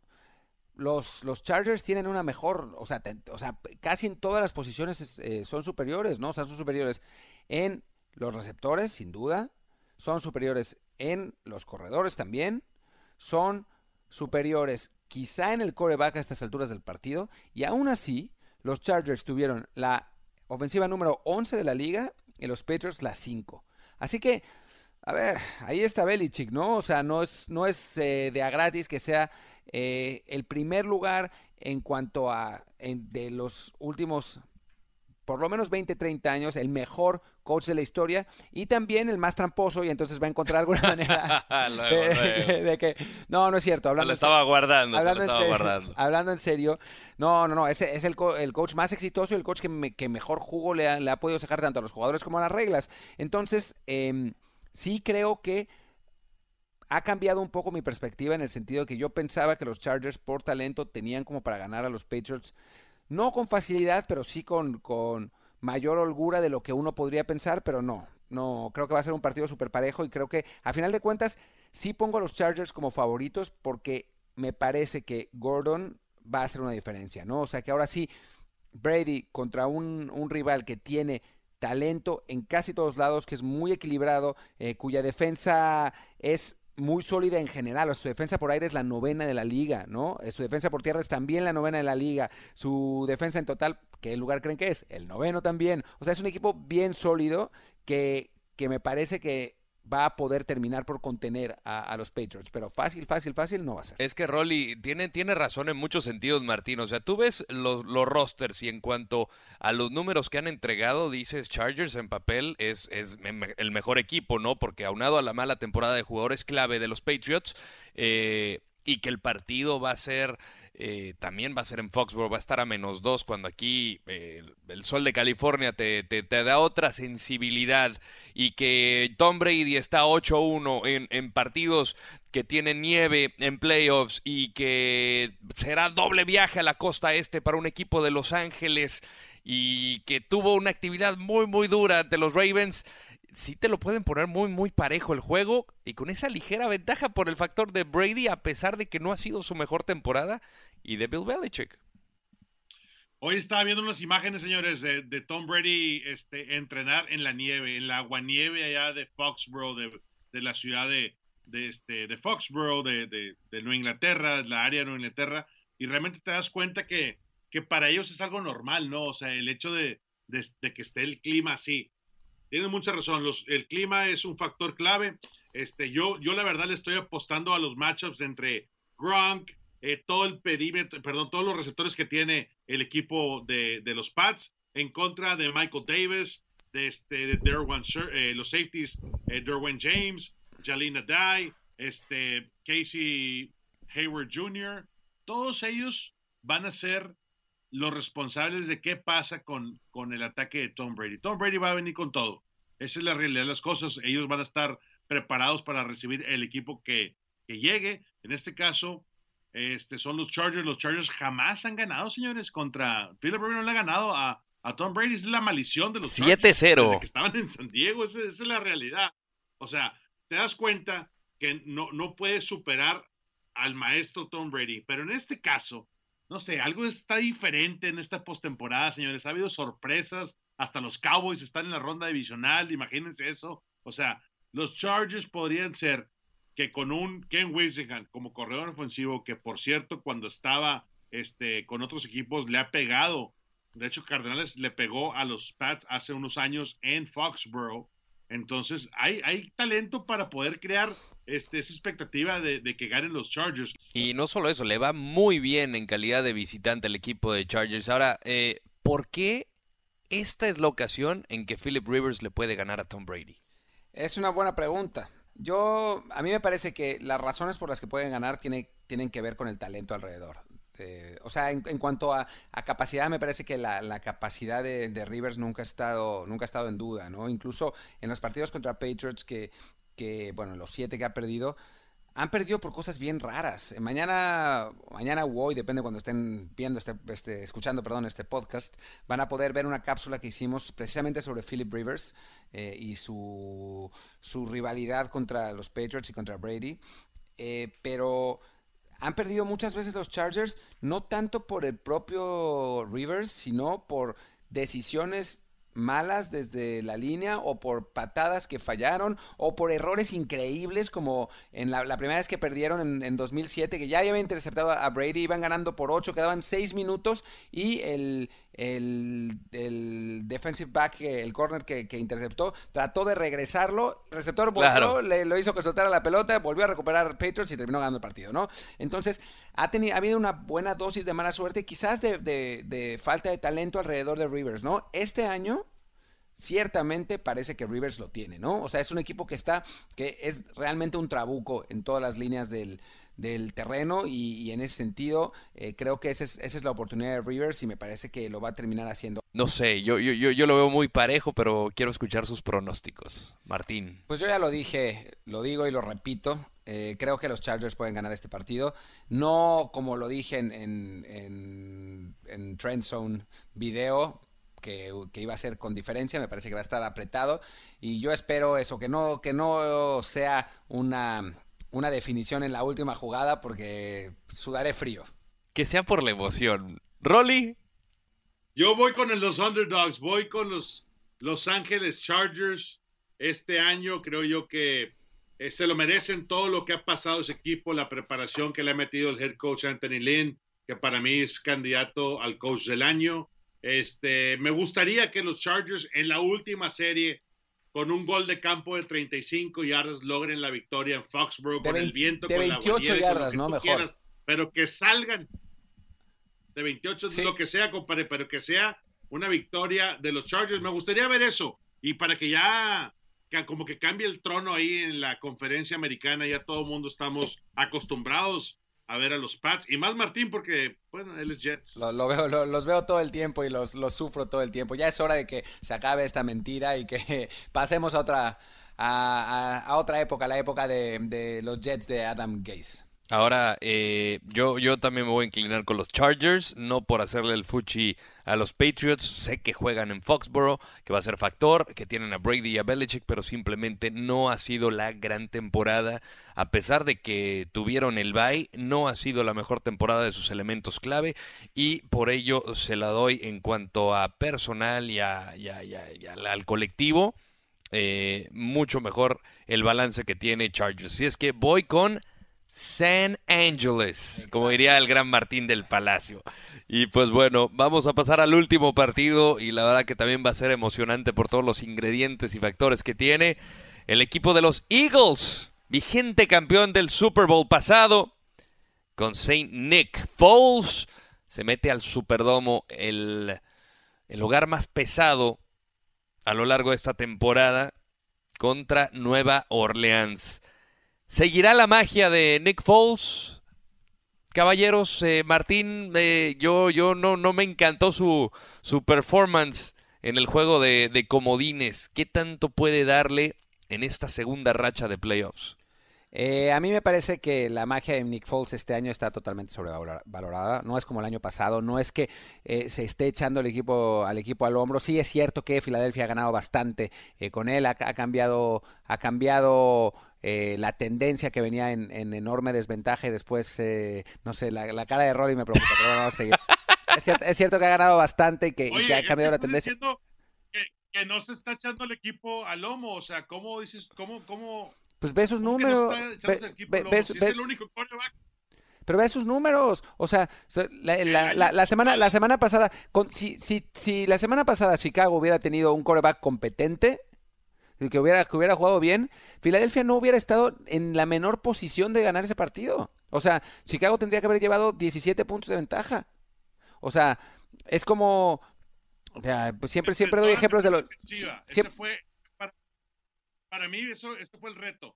los, los, Chargers tienen una mejor, o sea, o sea casi en todas las posiciones eh, son superiores, ¿no? O sea, son superiores en los receptores, sin duda, son superiores en los corredores también, son superiores quizá en el coreback a estas alturas del partido, y aún así, los Chargers tuvieron la ofensiva número 11 de la liga y los Patriots la 5. Así que, a ver, ahí está Belichick, ¿no? O sea, no es, no es eh, de a gratis que sea eh, el primer lugar en cuanto a de los últimos por lo menos 20, 30 años, el mejor coach de la historia y también el más tramposo y entonces va a encontrar alguna manera de, que no, no es cierto. Hablando lo estaba guardando, hablando, en serio, guardando. hablando en serio, no, no, no, ese es el, el coach más exitoso y el coach que, que mejor jugo le ha, le ha, podido sacar tanto a los jugadores como a las reglas. Entonces, eh, sí creo que ha cambiado un poco mi perspectiva en el sentido de que yo pensaba que los Chargers por talento tenían como para ganar a los Patriots no con facilidad, pero sí con, con mayor holgura de lo que uno podría pensar, pero no. No, creo que va a ser un partido súper parejo y creo que a final de cuentas sí pongo a los Chargers como favoritos porque me parece que Gordon va a hacer una diferencia, ¿no? O sea que ahora sí, Brady contra un, un rival que tiene talento en casi todos lados, que es muy equilibrado, eh, cuya defensa es muy sólida en general. Su defensa por aire es la novena de la liga, ¿no? Eh, su defensa por tierra es también la novena de la liga. Su defensa en total, ¿qué lugar creen que es? El noveno también. O sea, es un equipo bien sólido que, que me parece que va a poder terminar por contener a, los Patriots. Pero fácil, fácil, fácil no va a ser. Es que Rolly tiene, tiene razón en muchos sentidos, Martín. O sea, tú ves los, los rosters y en cuanto a los números que han entregado, dices Chargers en papel es, es el mejor equipo, ¿no? Porque aunado a la mala temporada de jugadores clave de los Patriots, eh, y que el partido va a ser eh, también va a ser en Foxborough, va a estar a menos dos cuando aquí eh, el sol de California te, te, da otra sensibilidad y que Tom Brady está 8-1 en, en partidos que tienen nieve en playoffs y que será doble viaje a la costa este para un equipo de Los Ángeles y que tuvo una actividad muy muy dura ante los Ravens sí te lo pueden poner muy, muy parejo el juego y con esa ligera ventaja por el factor de Brady, a pesar de que no ha sido su mejor temporada, y de Bill Belichick. Hoy estaba viendo unas imágenes, señores, de, Tom Brady este, entrenar en la nieve, en la aguanieve allá de Foxborough, de, la ciudad de, de, este, de Foxborough, de, de, Nueva Inglaterra, la área de Nueva Inglaterra, y realmente te das cuenta que, que para ellos es algo normal, ¿no? O sea, el hecho de, que esté el clima así. Tienes mucha razón, el clima es un factor clave. Este, yo, yo la verdad le estoy apostando a los matchups entre Gronk, eh, todo el perímetro, perdón, todos los receptores que tiene el equipo de, los Pats en contra de Michael Davis, de, este, de Derwin, eh, los safeties, eh, Derwin James, Jalina Dye, este, Casey Hayward Jr., todos ellos van a ser los responsables de qué pasa con, con el ataque de Tom Brady. Tom Brady va a venir con todo. Esa es la realidad de las cosas. Ellos van a estar preparados para recibir el equipo que, que llegue. En este caso, este, son los Chargers. Los Chargers jamás han ganado, señores, contra Philip Rivers no le ha ganado a, a, Tom Brady. Es la maldición de los 7-0. Desde que estaban en San Diego. Esa, esa, es la realidad. O sea, te das cuenta que no, no puedes superar al maestro Tom Brady. Pero en este caso, no sé, algo está diferente en esta postemporada, señores. Ha habido sorpresas, hasta los Cowboys están en la ronda divisional, imagínense eso. O sea, los Chargers podrían ser que con un Ken Wisingham como corredor ofensivo, que por cierto, cuando estaba este, con otros equipos le ha pegado. De hecho, Cardenales le pegó a los Pats hace unos años en Foxborough. Entonces, hay, hay talento para poder crear este, esa expectativa de, que ganen los Chargers. Y no solo eso, le va muy bien en calidad de visitante al equipo de Chargers. Ahora, eh, ¿por qué esta es la ocasión en que Philip Rivers le puede ganar a Tom Brady? Es una buena pregunta. Yo, a mí me parece que las razones por las que pueden ganar tiene, tienen que ver con el talento alrededor. Eh, o sea, en, cuanto a, capacidad, me parece que la, capacidad de, Rivers nunca ha estado, nunca ha estado en duda, ¿no? Incluso en los partidos contra Patriots que, que bueno, los siete que ha perdido, han perdido por cosas bien raras. Mañana, mañana o hoy, depende cuando estén viendo este, este, escuchando, perdón, este podcast, van a poder ver una cápsula que hicimos precisamente sobre Philip Rivers eh, y su, su, rivalidad contra los Patriots y contra Brady. Eh, pero han perdido muchas veces los Chargers, no tanto por el propio Rivers, sino por decisiones malas desde la línea o por patadas que fallaron o por errores increíbles como en la, primera vez que perdieron en, 2007 que ya habían interceptado a Brady, iban ganando por 8, quedaban 6 minutos y el, el, defensive back, el corner que, interceptó, trató de regresarlo, el receptor volvió, le, lo hizo que soltara la pelota, volvió a recuperar Patriots y terminó ganando el partido, ¿no? Entonces, ha, tenido, ha habido una buena dosis de mala suerte, quizás de, de falta de talento alrededor de Rivers, ¿no? Este año ciertamente parece que Rivers lo tiene, ¿no? O sea, es un equipo que está, que es realmente un trabuco en todas las líneas del, terreno y, en ese sentido eh, creo que esa es, esa es, la oportunidad de Rivers y me parece que lo va a terminar haciendo. No sé, yo, yo, yo, lo veo muy parejo, pero quiero escuchar sus pronósticos. Martín. Pues yo ya lo dije, lo digo y lo repito. Eh, creo que los Chargers pueden ganar este partido. No como lo dije en, en, en, en Trend Zone video, que, iba a ser con diferencia, me parece que va a estar apretado y yo espero eso, que no, que no sea una, una definición en la última jugada porque sudaré frío. Que sea por la emoción. Rolly. Yo voy con los underdogs, voy con los Los Ángeles Chargers. Este año creo yo que eh, se lo merecen todo lo que ha pasado ese equipo, la preparación que le ha metido el head coach Anthony Lynn, que para mí es candidato al coach del año. Este, me gustaría que los Chargers en la última serie, con un gol de campo de 35 yardas, logren la victoria en Foxborough con el viento. De con 28 yardas, ¿no? Mejor. pero que salgan de 28, lo que sea, compadre, pero que sea una victoria de los Chargers. Me gustaría ver eso. Y para que ya como que cambie el trono ahí en la conferencia americana, ya todo el mundo estamos acostumbrados a ver a los Pats. Y más Martín, porque, bueno, él es Jets. Lo, veo, los veo todo el tiempo y los, los sufro todo el tiempo. Ya es hora de que se acabe esta mentira y que pasemos a otra, a, otra época, la época de, de los Jets de Adam Gase. Ahora, eh, yo, yo también me voy a inclinar con los Chargers, no por hacerle el fuchi a los Patriots. Sé que juegan en Foxborough, que va a ser factor, que tienen a Brady y a Belichick, pero simplemente no ha sido la gran temporada. A pesar de que tuvieron el bye, no ha sido la mejor temporada de sus elementos clave y por ello se la doy en cuanto a personal y, al colectivo. Eh, mucho mejor el balance que tiene Chargers. Si es que voy con San Angeles, como diría el gran Martín del Palacio. Y pues bueno, vamos a pasar al último partido y la verdad que también va a ser emocionante por todos los ingredientes y factores que tiene el equipo de los Eagles, vigente campeón del Super Bowl pasado, con Saint Nick Foles, se mete al Superdomo, el, el lugar más pesado a lo largo de esta temporada, contra Nueva Orleans. ¿Seguirá la magia de Nick Foles? Caballeros, eh, Martín, eh, yo, yo no, no me encantó su, su performance en el juego de, de comodines. ¿Qué tanto puede darle en esta segunda racha de playoffs? Eh, a mí me parece que la magia de Nick Foles este año está totalmente sobrevalorada. No es como el año pasado. No es que se esté echando equipo, al equipo al hombro. Sí es cierto que Filadelfia ha ganado bastante con él. Ha cambiado, ha cambiado eh, la tendencia que venía en, enorme desventaja y después, eh, no sé, la, cara de Rolly me preocupa, pero vamos a seguir. Es cierto, que ha ganado bastante y que, ha cambiado la tendencia. Que, que, no se está echando el equipo al lomo, o sea, ¿cómo dices, cómo, cómo? Pues ve sus números. pero ve sus números. O sea, la, semana, la semana pasada, con, si, si, si la semana pasada Chicago hubiera tenido un coreback competente, que hubiera, que hubiera jugado bien, Filadelfia no hubiera estado en la menor posición de ganar ese partido. O sea, Chicago tendría que haber llevado 17 puntos de ventaja. O sea, es como, O sea, pues siempre, siempre doy ejemplos de. Ese fue, para, para, mí, eso, eso fue el reto.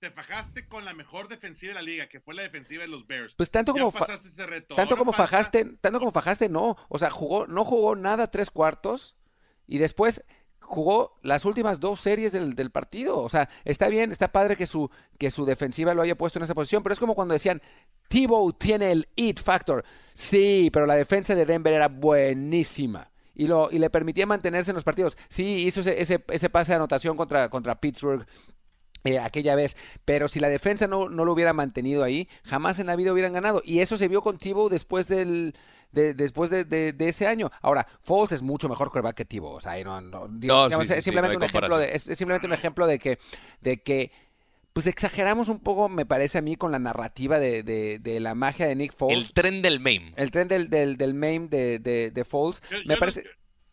Te, fajaste con la mejor defensiva de la liga, que fue la defensiva de los Bears. Pues tanto como ese reto. tanto como fajaste, tanto como fajaste, no. O sea, jugó, no jugó nada tres cuartos y después jugó las últimas dos series del, partido. O sea, está bien, está padre que su, que su defensiva lo haya puesto en esa posición, pero es como cuando decían, Tebow tiene el it factor. Sí, pero la defensa de Denver era buenísima. Y, lo, y le permitía mantenerse en los partidos. Sí, hizo ese, ese, ese pase de anotación contra, contra Pittsburgh. Eh, aquella vez, pero si la defensa no, no, lo hubiera mantenido ahí, jamás en la vida hubieran ganado. Y eso se vio con Tibo después del, de, después de, de, ese año. Ahora, Foles es mucho mejor quarterback que Tibo. O sea, no, no, es simplemente un ejemplo de, es simplemente un ejemplo de que, de que pues exageramos un poco, me parece a mí, con la narrativa de, de, la magia de Nick Foles. El tren del meme. El tren del, del, del meme de, de, Foles. me parece...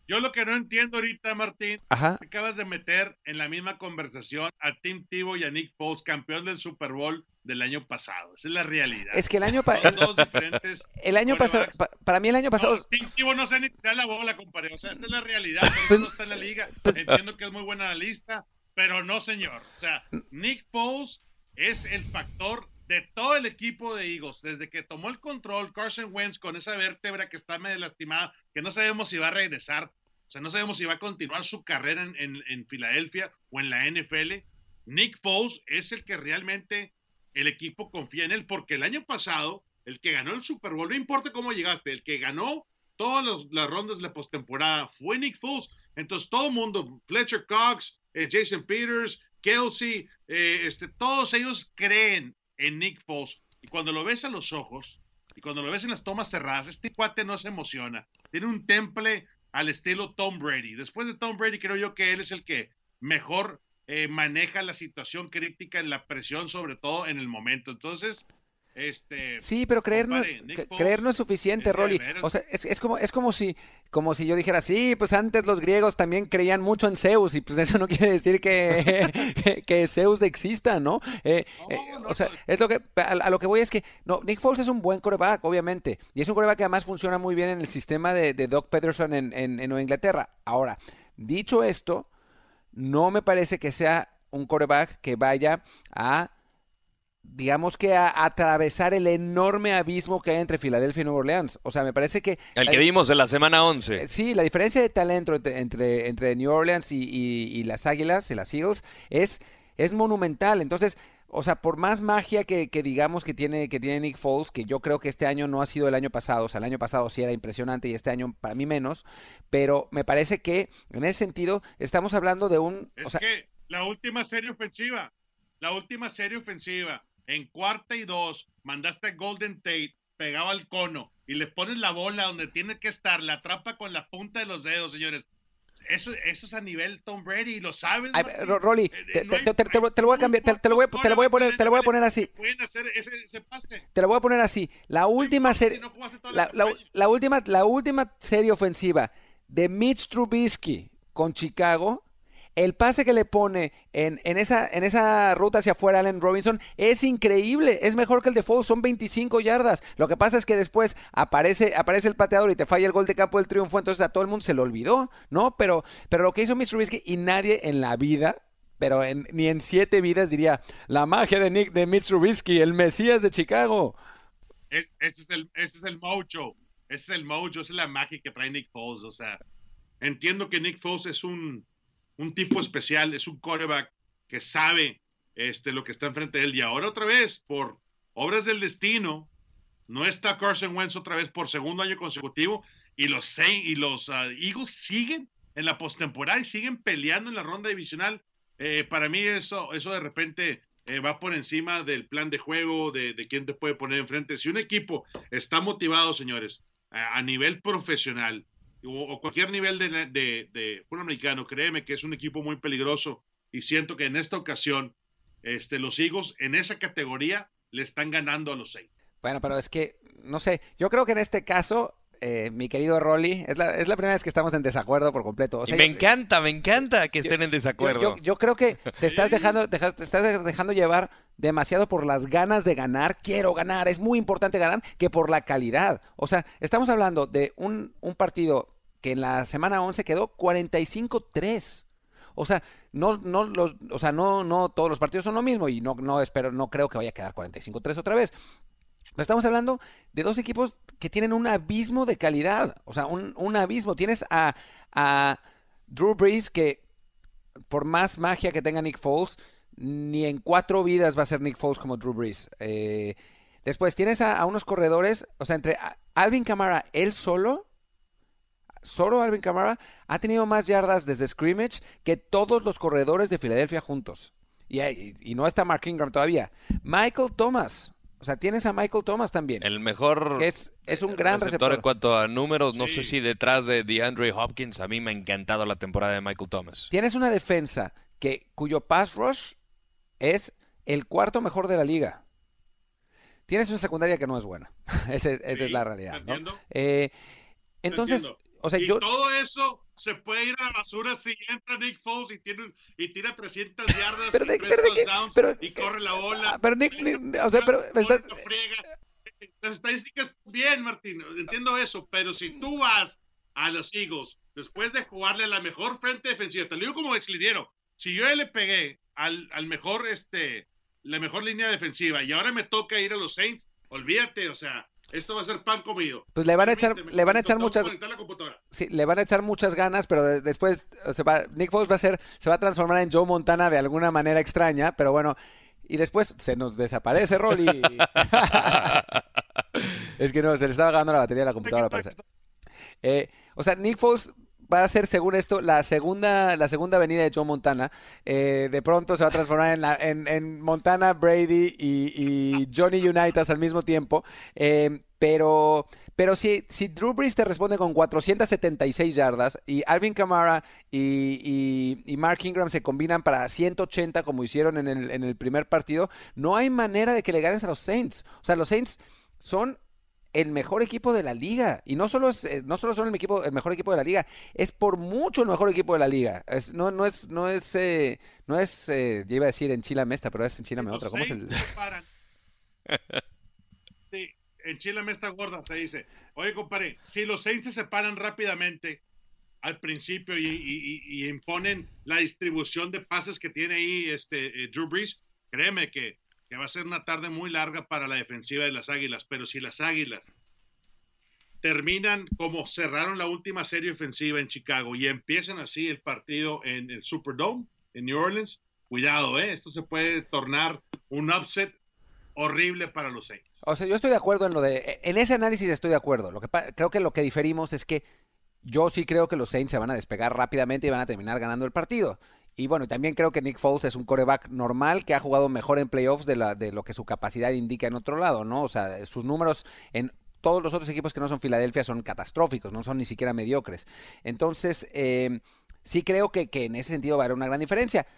Yo lo que no entiendo ahorita, Martín, Ajá. acabas de meter en la misma conversación a Tim Tebow y a Nick Foles, campeón del Super Bowl del año pasado. Esa es la realidad. Es que el año pasado. el año pasado. para mí, el año pasado. Tim Tebow no sé ni tirar la bola, compadre. O sea, esa es la realidad. Pues, no está en la liga. Pues, Entiendo que es muy buena la lista, pero no, señor. O sea, Nick Foles es el factor de todo el equipo de Eagles, desde que tomó el control Carson Wentz con esa vértebra que está medio lastimada, que no sabemos si va a regresar, o sea, no sabemos si va a continuar su carrera en, Filadelfia o en la NFL. Nick Foles es el que realmente el equipo confía en él, porque el año pasado, el que ganó el Super Bowl, no importa cómo llegaste, el que ganó todas las rondas de la postemporada fue Nick Foles. Entonces, todo el mundo, Fletcher Cox, eh, Jason Peters, Kelsey, eh, este, todos ellos creen en Nick Foles. Y cuando lo ves a los ojos, y cuando lo ves en las tomas cerradas, este cuate no se emociona. Tiene un temple al estilo Tom Brady. Después de Tom Brady, creo yo que él es el que mejor eh, maneja la situación crítica en la presión, sobre todo en el momento. Entonces, este, sí, pero creer, no, creer no es suficiente, Rolly. O sea, es, como, es como si, como si yo dijera, sí, pues antes los griegos también creían mucho en Zeus, y pues eso no quiere decir que, que, Zeus exista, ¿no? Eh, eh, o sea, es lo que, a, lo que voy es que, no, Nick Foles es un buen coreback, obviamente, y es un coreback que además funciona muy bien en el sistema de, Doc Peterson en, en Nueva Inglaterra. Ahora, dicho esto, no me parece que sea un coreback que vaya a digamos que a, atravesar el enorme abismo que hay entre Filadelfia y Nueva Orleans. O sea, me parece que... El que vimos en la semana 11. Eh, sí, la diferencia de talento entre, entre, New Orleans y, las Águilas y las Eagles es, es monumental. Entonces, o sea, por más magia que, digamos que tiene, que tiene Nick Foles, que yo creo que este año no ha sido el año pasado, o sea, el año pasado sí era impresionante y este año para mí menos, pero me parece que en ese sentido estamos hablando de un... Es que la última serie ofensiva, la última serie ofensiva en cuarta y dos, mandaste a Golden Tate pegado al cono y le pones la bola donde tiene que estar, la atrapa con la punta de los dedos, señores. Eso, eso es a nivel Tom Brady, lo sabes. Rolly, te, lo voy a cambiar, te, lo voy, te lo voy a poner, te lo voy a poner así. Te lo voy a poner así. La última serie, la, la, última, la última serie ofensiva de Mitch Trubisky con Chicago el pase que le pone en, esa, en esa ruta hacia afuera Allen Robinson es increíble. Es mejor que el de Foles, son 25 yardas. Lo que pasa es que después aparece, aparece el pateador y te falla el gol de campo del triunfo, entonces a todo el mundo se lo olvidó, ¿no? Pero, pero lo que hizo Mr. Y nadie en la vida pero ni en siete vidas diría la magia de Nick de el Mesías de Chicago. ese, es el, ese es el mojo, ese es el mojo, esa es la magia que trae Nick Foles. O sea, entiendo que Nick Foles es un un tipo especial, es un coreback que sabe este, lo que está enfrente de él. Y ahora otra vez, por obras del destino, no está Carson Wentz otra vez por segundo año consecutivo y los, y los uh, Eagles siguen en la postemporada y siguen peleando en la ronda divisional. Eh, para mí eso, eso de repente eh, va por encima del plan de juego, de, quién te puede poner enfrente. Si un equipo está motivado, señores, a nivel profesional, o, cualquier nivel de, de, de fútbol americano, créeme que es un equipo muy peligroso y siento que en esta ocasión este, los Eagles en esa categoría le están ganando a los seis. Bueno, pero es que, no sé, yo creo que en este caso eh, mi querido Rolly, es la, es la primera vez que estamos en desacuerdo por completo. me encanta, me encanta que estén en desacuerdo. Yo, creo que te estás, dejando, te estás dejando llevar demasiado por las ganas de ganar. Quiero ganar, es muy importante ganar, que por la calidad. O sea, estamos hablando de un, un partido que en la semana 11 quedó 45-3. O sea, no, no, los, o sea, no, no todos los partidos son lo mismo y no, no espero, no creo que vaya a quedar 45-3 otra vez. Estamos hablando de dos equipos que tienen un abismo de calidad. O sea, un, abismo. Tienes a, Drew Brees que por más magia que tenga Nick Foles, ni en cuatro vidas va a ser Nick Foles como Drew Brees. Eh, después tienes a, unos corredores, o sea, entre Alvin Kamara, él solo, solo Alvin Kamara, ha tenido más yardas desde scrimmage que todos los corredores de Filadelfia juntos. Y no está Mark Ingram todavía. Michael Thomas. O sea, tienes a Michael Thomas también. El mejor. Que es, es un gran receptor, receptor. En cuanto a números, no sí. sé si detrás de DeAndre Hopkins, a mí me ha encantado la temporada de Michael Thomas. Tienes una defensa que, cuyo pass rush es el cuarto mejor de la liga. Tienes una secundaria que no es buena. esa, es, esa sí, es la realidad. ¿no? Eh, entonces, o sea, y yo. Todo eso se puede ir a la basura si entra Nick Foles y, tiene, y tira 300 yardas pero, y, pero, touchdowns pero, y corre la bola. Pero Nick, Nick o sea, pero estás... Las estadísticas bien, Martín, entiendo eso, pero si tú vas a los Eagles después de jugarle a la mejor frente defensiva, te lo digo como exliniero, si yo le pegué al, al mejor, este, la mejor línea defensiva y ahora me toca ir a los Saints, olvídate, o sea, esto va a ser pan comido. Pues le van a echar, le van a echar muchas, sí, le van a echar muchas ganas, pero de, después se va, Nick Foles va a ser, se va a transformar en Joe Montana de alguna manera extraña, pero bueno, y después se nos desaparece Rolly. es que no, se le estaba ganando la batería de la computadora. Parece. Eh, o sea, Nick Foles va a ser, según esto, la segunda, la segunda venida de Joe Montana. Eh, de pronto se va a transformar en, la, en, en Montana, Brady y, y, Johnny Unitas al mismo tiempo. Eh, pero, pero si, si Drew Brees te responde con 476 yardas y Alvin Kamara y, y, y, Mark Ingram se combinan para 180 como hicieron en el, en el primer partido, no hay manera de que le ganes a los Saints. O sea, los Saints son el mejor equipo de la liga. Y no solo, es, eh, no solo son el, equipo, el mejor equipo de la liga, es por mucho el mejor equipo de la liga. Es, no, no es, no es, eh, no es, eh, yo iba a decir en Chile Mesta, pero es en Chile otra. ¿Cómo es el...? sí, en Chile Mesta gorda se dice, oye compadre, si los Saints se separan rápidamente al principio y, y, y, imponen la distribución de pases que tiene ahí este Drew Brees, créeme que que va a ser una tarde muy larga para la defensiva de las Águilas, pero si las Águilas terminan como cerraron la última serie ofensiva en Chicago y empiezan así el partido en el Superdome en New Orleans, cuidado, ¿eh? esto se puede tornar un upset horrible para los Saints. O sea, yo estoy de acuerdo en lo de en ese análisis estoy de acuerdo. Lo que creo que lo que diferimos es que yo sí creo que los Saints se van a despegar rápidamente y van a terminar ganando el partido. Y bueno, también creo que Nick Foles es un coreback normal que ha jugado mejor en playoffs de, la, de lo que su capacidad indica en otro lado, ¿no? O sea, sus números en todos los otros equipos que no son Filadelfia son catastróficos, no son ni siquiera mediocres. Entonces, eh, sí creo que, que, en ese sentido va a haber una gran diferencia.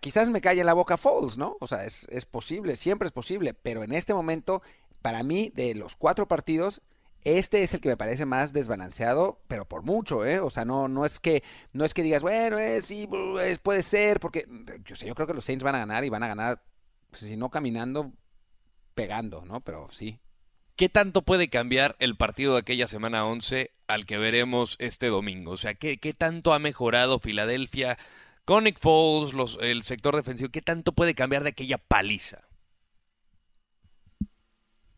Quizás me calle en la boca Foles, ¿no? O sea, es, es posible, siempre es posible, pero en este momento, para mí, de los cuatro partidos, este es el que me parece más desbalanceado, pero por mucho, ¿eh? O sea, no, no es que no es que digas, bueno, eh, sí, puede ser, porque yo sé, yo creo que los Saints van a ganar y van a ganar, pues, si no caminando, pegando, ¿no? Pero sí. ¿Qué tanto puede cambiar el partido de aquella semana 11 al que veremos este domingo? O sea, ¿qué, qué tanto ha mejorado Filadelfia con Nick Foles, el sector defensivo? ¿Qué tanto puede cambiar de aquella paliza?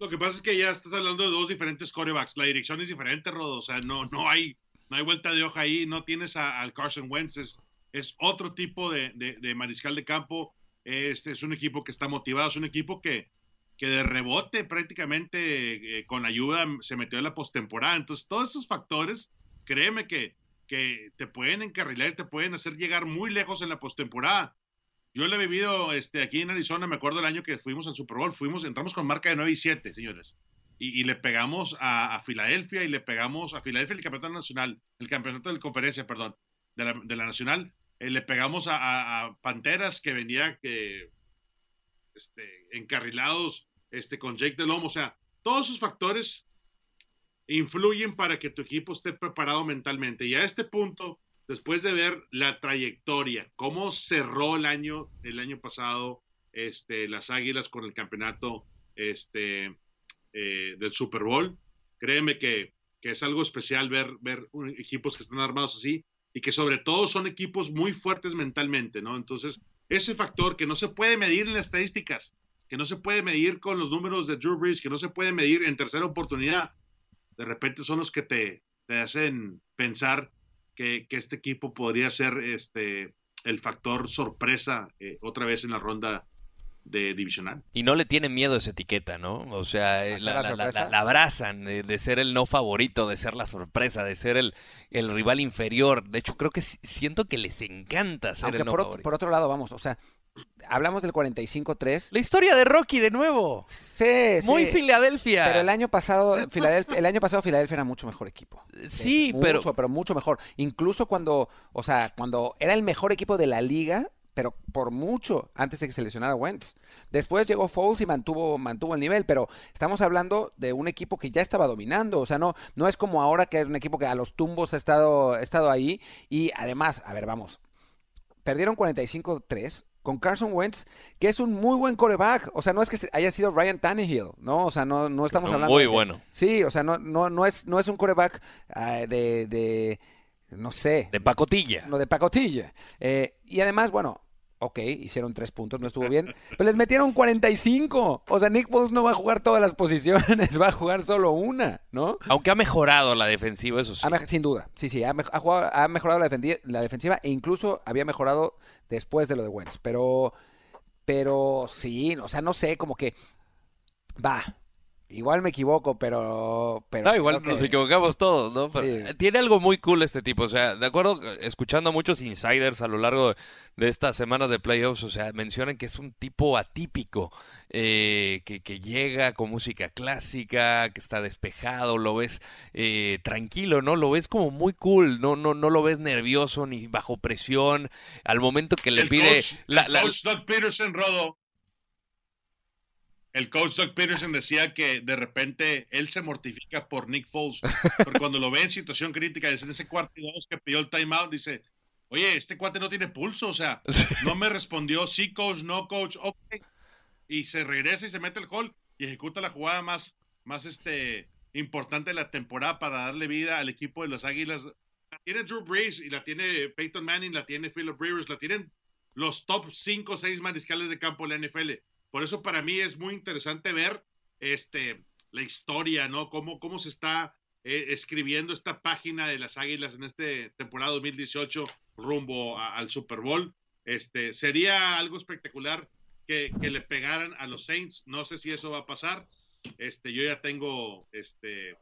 Lo que pasa es que ya estás hablando de dos diferentes corebacks. La dirección es diferente, Rodo. O sea, no, no, hay, no hay vuelta de hoja ahí. No tienes al Carson Wentz. Es, otro tipo de, de, de, mariscal de campo. Este es un equipo que está motivado. Es un equipo que, que de rebote prácticamente eh, con ayuda se metió en la postemporada. Entonces, todos esos factores, créeme que, que te pueden encarrilar, te pueden hacer llegar muy lejos en la postemporada. Yo lo he vivido este, aquí en Arizona, me acuerdo el año que fuimos al Super Bowl, fuimos, entramos con marca de 9 y 7, señores. Y, y le pegamos a, Filadelfia y le pegamos a Filadelfia el campeonato nacional, el campeonato de la conferencia, perdón, de la, de la nacional. Eh, le pegamos a, a, Panteras que venía eh, este, encarrilados este, con Jake Delhomme. O sea, todos esos factores influyen para que tu equipo esté preparado mentalmente. Y a este punto, después de ver la trayectoria, cómo cerró el año, el año pasado, este, las Águilas con el campeonato este, eh, del Super Bowl, créeme que, que es algo especial ver, ver equipos que están armados así y que sobre todo son equipos muy fuertes mentalmente, ¿no? Entonces, ese factor que no se puede medir en las estadísticas, que no se puede medir con los números de Drew Brees, que no se puede medir en tercera oportunidad, de repente son los que te, te hacen pensar que, que, este equipo podría ser este, el factor sorpresa eh, otra vez en la ronda de divisional. Y no le tienen miedo a esa etiqueta, ¿no? O sea, eh, la, la, abrazan de, ser el no favorito, de ser la sorpresa, de ser el, el rival inferior. De hecho, creo que siento que les encanta ser el no por, favorito. por otro lado, vamos, o sea, hablamos del 45-3. La historia de Rocky de nuevo. Sí, Muy Filadelfia. Pero el año pasado, Filadelfia, el año pasado Filadelfia era mucho mejor equipo. Sí, mucho, pero pero mucho mejor. Incluso cuando, o sea, cuando era el mejor equipo de la liga, pero por mucho antes de que se lesionara Wentz. Después llegó Foles y mantuvo, mantuvo el nivel, pero estamos hablando de un equipo que ya estaba dominando, o sea, no, no es como ahora que es un equipo que a los tumbos ha estado, ha estado ahí y además, a ver, vamos, perdieron 45-3 con Carson Wentz, que es un muy buen coreback. O sea, no es que haya sido Ryan Tannehill, ¿no? O sea, no, no estamos hablando. Muy bueno. Sí, o sea, no, no, no, es, no es un coreback uh, de, de, no sé. De pacotilla. No, de pacotilla. Eh, y además, bueno, ok, hicieron tres puntos, no estuvo bien, pero les metieron 45. O sea, Nick Foles no va a jugar todas las posiciones, va a jugar solo una, ¿no? Aunque ha mejorado la defensiva, eso sí. Ha, sin duda, sí, sí, ha, ha, jugado, ha mejorado la, la, defensiva e incluso había mejorado después de lo de Wentz. Pero, pero sí, o sea, no sé, como que va, Igual me equivoco, pero... pero no, igual nos equivocamos todos, ¿no? Sí. Tiene algo muy cool este tipo, o sea, de acuerdo, escuchando a muchos insiders a lo largo de estas semanas de playoffs, o sea, mencionan que es un tipo atípico, eh, que, que, llega con música clásica, que está despejado, lo ves eh, tranquilo, ¿no? Lo ves como muy cool, no, no, no lo ves nervioso ni bajo presión, al momento que le el pide... Coach, la, el la, coach Doug Peterson, Rodo, el coach Doug Peterson decía que de repente él se mortifica por Nick Foles, porque cuando lo ve en situación crítica, desde ese cuarto y dos que pidió el timeout, dice, oye, este cuate no tiene pulso, o sea, no me respondió, sí, coach, no, coach, ok, y se regresa y se mete el hall y ejecuta la jugada más, más este, importante de la temporada para darle vida al equipo de los Águilas. La tiene Drew Brees y la tiene Peyton Manning, la tiene Philip Rivers, la tienen los top 5 o 6 mariscales de campo de la NFL. Por eso para mí es muy interesante ver este, la historia, ¿no? Cómo, cómo se está eh, escribiendo esta página de las Águilas en este temporada 2018 rumbo al Super Bowl. Este, sería algo espectacular que, que, le pegaran a los Saints. No sé si eso va a pasar. Este, yo ya tengo este,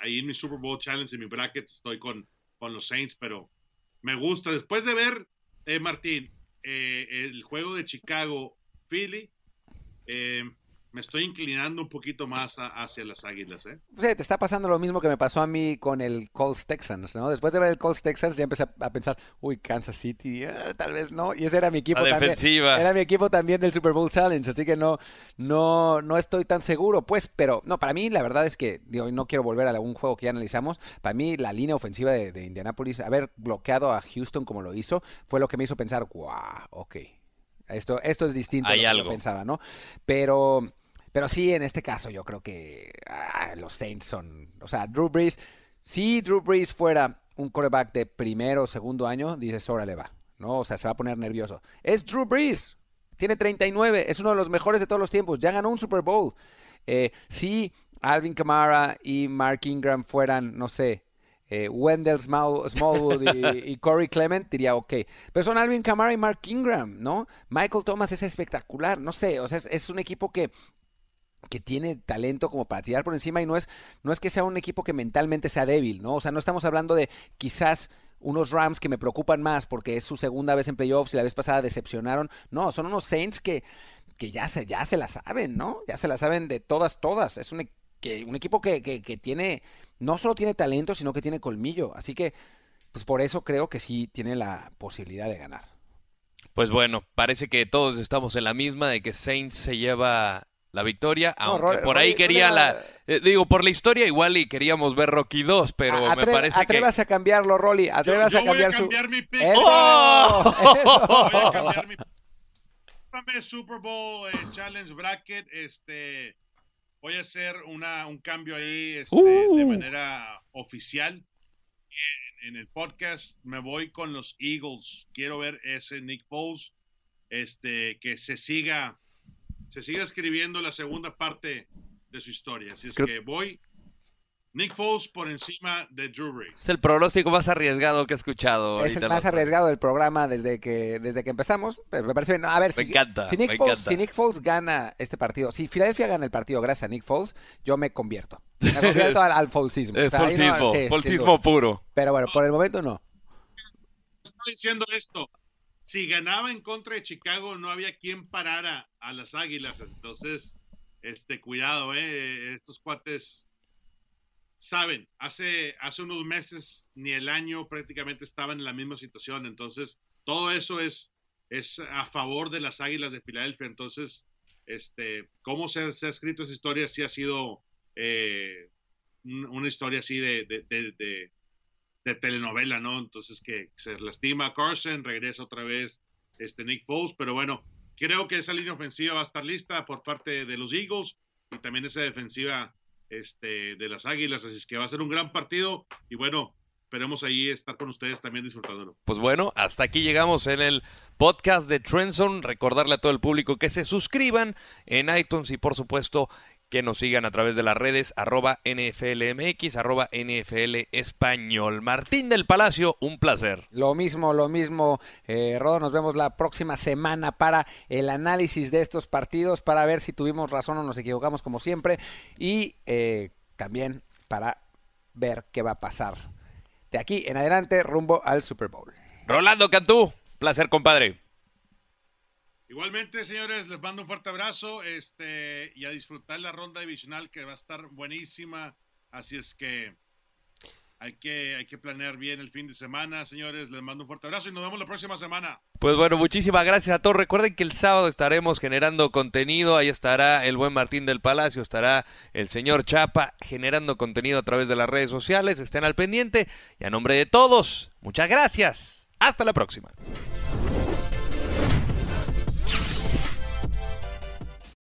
ahí en mi Super Bowl Challenge, en mi bracket, estoy con, con los Saints, pero me gusta. Después de ver, eh, Martín, eh, el juego de Chicago, Philly, eh, me estoy inclinando un poquito más a, hacia las águilas, ¿eh? Sí, te está pasando lo mismo que me pasó a mí con el Colts Texans, ¿no? Después de ver el Colts Texans ya empecé a, a pensar, uy, Kansas City, eh, tal vez no. Y ese era mi equipo La también. defensiva. Era mi equipo también del Super Bowl Challenge, así que no, no, no estoy tan seguro. Pues, pero no, para mí la verdad es que, digo, no quiero volver a algún juego que ya analizamos. Para mí la línea ofensiva de, de Indianapolis, haber bloqueado a Houston como lo hizo, fue lo que me hizo pensar, wow, ok. Esto, esto es distinto Hay a lo algo. que pensaba, ¿no? Pero, pero sí, en este caso yo creo que ah, los Saints son, o sea, Drew Brees, si Drew Brees fuera un quarterback de primero o segundo año, dices, órale va, ¿no? O sea, se va a poner nervioso. Es Drew Brees, tiene 39, es uno de los mejores de todos los tiempos, ya ganó un Super Bowl. Eh, si Alvin Kamara y Mark Ingram fueran, no sé, eh, Wendell Small, Smallwood y, y, Corey Clement, diría ok. Pero son Alvin Kamara y Mark Ingram, ¿no? Michael Thomas es espectacular, no sé, o sea, es, es un equipo que que tiene talento como para tirar por encima y no es, no es que sea un equipo que mentalmente sea débil, ¿no? O sea, no estamos hablando de quizás unos Rams que me preocupan más porque es su segunda vez en playoffs y la vez pasada decepcionaron. No, son unos Saints que, que ya, se, ya se la saben, ¿no? Ya se la saben de todas, todas. Es un, que, un equipo que, que, que tiene, no solo tiene talento, sino que tiene colmillo. Así que, pues por eso creo que sí tiene la posibilidad de ganar. Pues bueno, parece que todos estamos en la misma de que Saints se lleva la victoria, aunque Rory- por ahí Rory- quería Rory- la... eh, digo, por la historia igual y queríamos ver Rocky 2, pero A- me parece que... atrévase a cambiarlo, Rolly. Yo, Atrévase yo a voy a cambiar su. cambiar mi pick. ¡Eso! ¡Oh! ¡Eso! Voy a cambiar mi Super Bowl eh, Challenge Bracket. Este, voy a hacer una, un cambio ahí este, de Uh. manera oficial. En, en el podcast me voy con los Eagles. Quiero ver ese Nick Foles, este, que se siga, se siga escribiendo la segunda parte de su historia. Así es Creo- que voy Nick Foles por encima de Drew Brees. Es el pronóstico más arriesgado que he escuchado. Es el más arriesgado del programa desde que, desde que empezamos. Me parece bien. A ver, Me si, encanta, si, Nick me Foles, encanta. si Nick Foles gana este partido, si Filadelfia gana el partido gracias a Nick Foles, yo me convierto. Me convierto al, al Folesismo. Es O sea, no- sí, puro. Pero bueno, por el momento no. Estoy diciendo esto. Si ganaba en contra de Chicago, no había quien parara a las Águilas. Entonces, este, cuidado, eh. Estos cuates saben. Hace, hace unos meses, ni el año prácticamente estaban en la misma situación. Entonces, todo eso es, es a favor de las Águilas de Filadelfia. Entonces, este, cómo se, ha- escrito esa historia, sí ha sido eh, un- una historia así de- de- de- de telenovela, ¿no? Entonces que se lastima Carson, regresa otra vez este Nick Foles, pero bueno, creo que esa línea ofensiva va a estar lista por parte de los Eagles y también esa defensiva este, de las Águilas, así es que va a ser un gran partido y bueno, esperemos ahí estar con ustedes también disfrutándolo. Pues bueno, hasta aquí llegamos en el podcast de Trenson. Recordarle a todo el público que se suscriban en iTunes y por supuesto que nos sigan a través de las redes arroba NFLMX, arroba NFL Español. Martín del Palacio, un placer. Lo mismo, lo mismo. Eh, Rodo, nos vemos la próxima semana para el análisis de estos partidos, para ver si tuvimos razón o nos equivocamos como siempre. Y eh, también para ver qué va a pasar de aquí en adelante rumbo al Super Bowl. Rolando Cantú, placer compadre. Igualmente, señores, les mando un fuerte abrazo este, y a disfrutar la ronda divisional que va a estar buenísima. Así es que hay que, hay que planear bien el fin de semana, señores. Les mando un fuerte abrazo y nos vemos la próxima semana. Pues bueno, muchísimas gracias a todos. Recuerden que el sábado estaremos generando contenido. Ahí estará el buen Martín del Palacio, estará el señor Chapa generando contenido a través de las redes sociales. Estén al pendiente. Y a nombre de todos, muchas gracias. Hasta la próxima.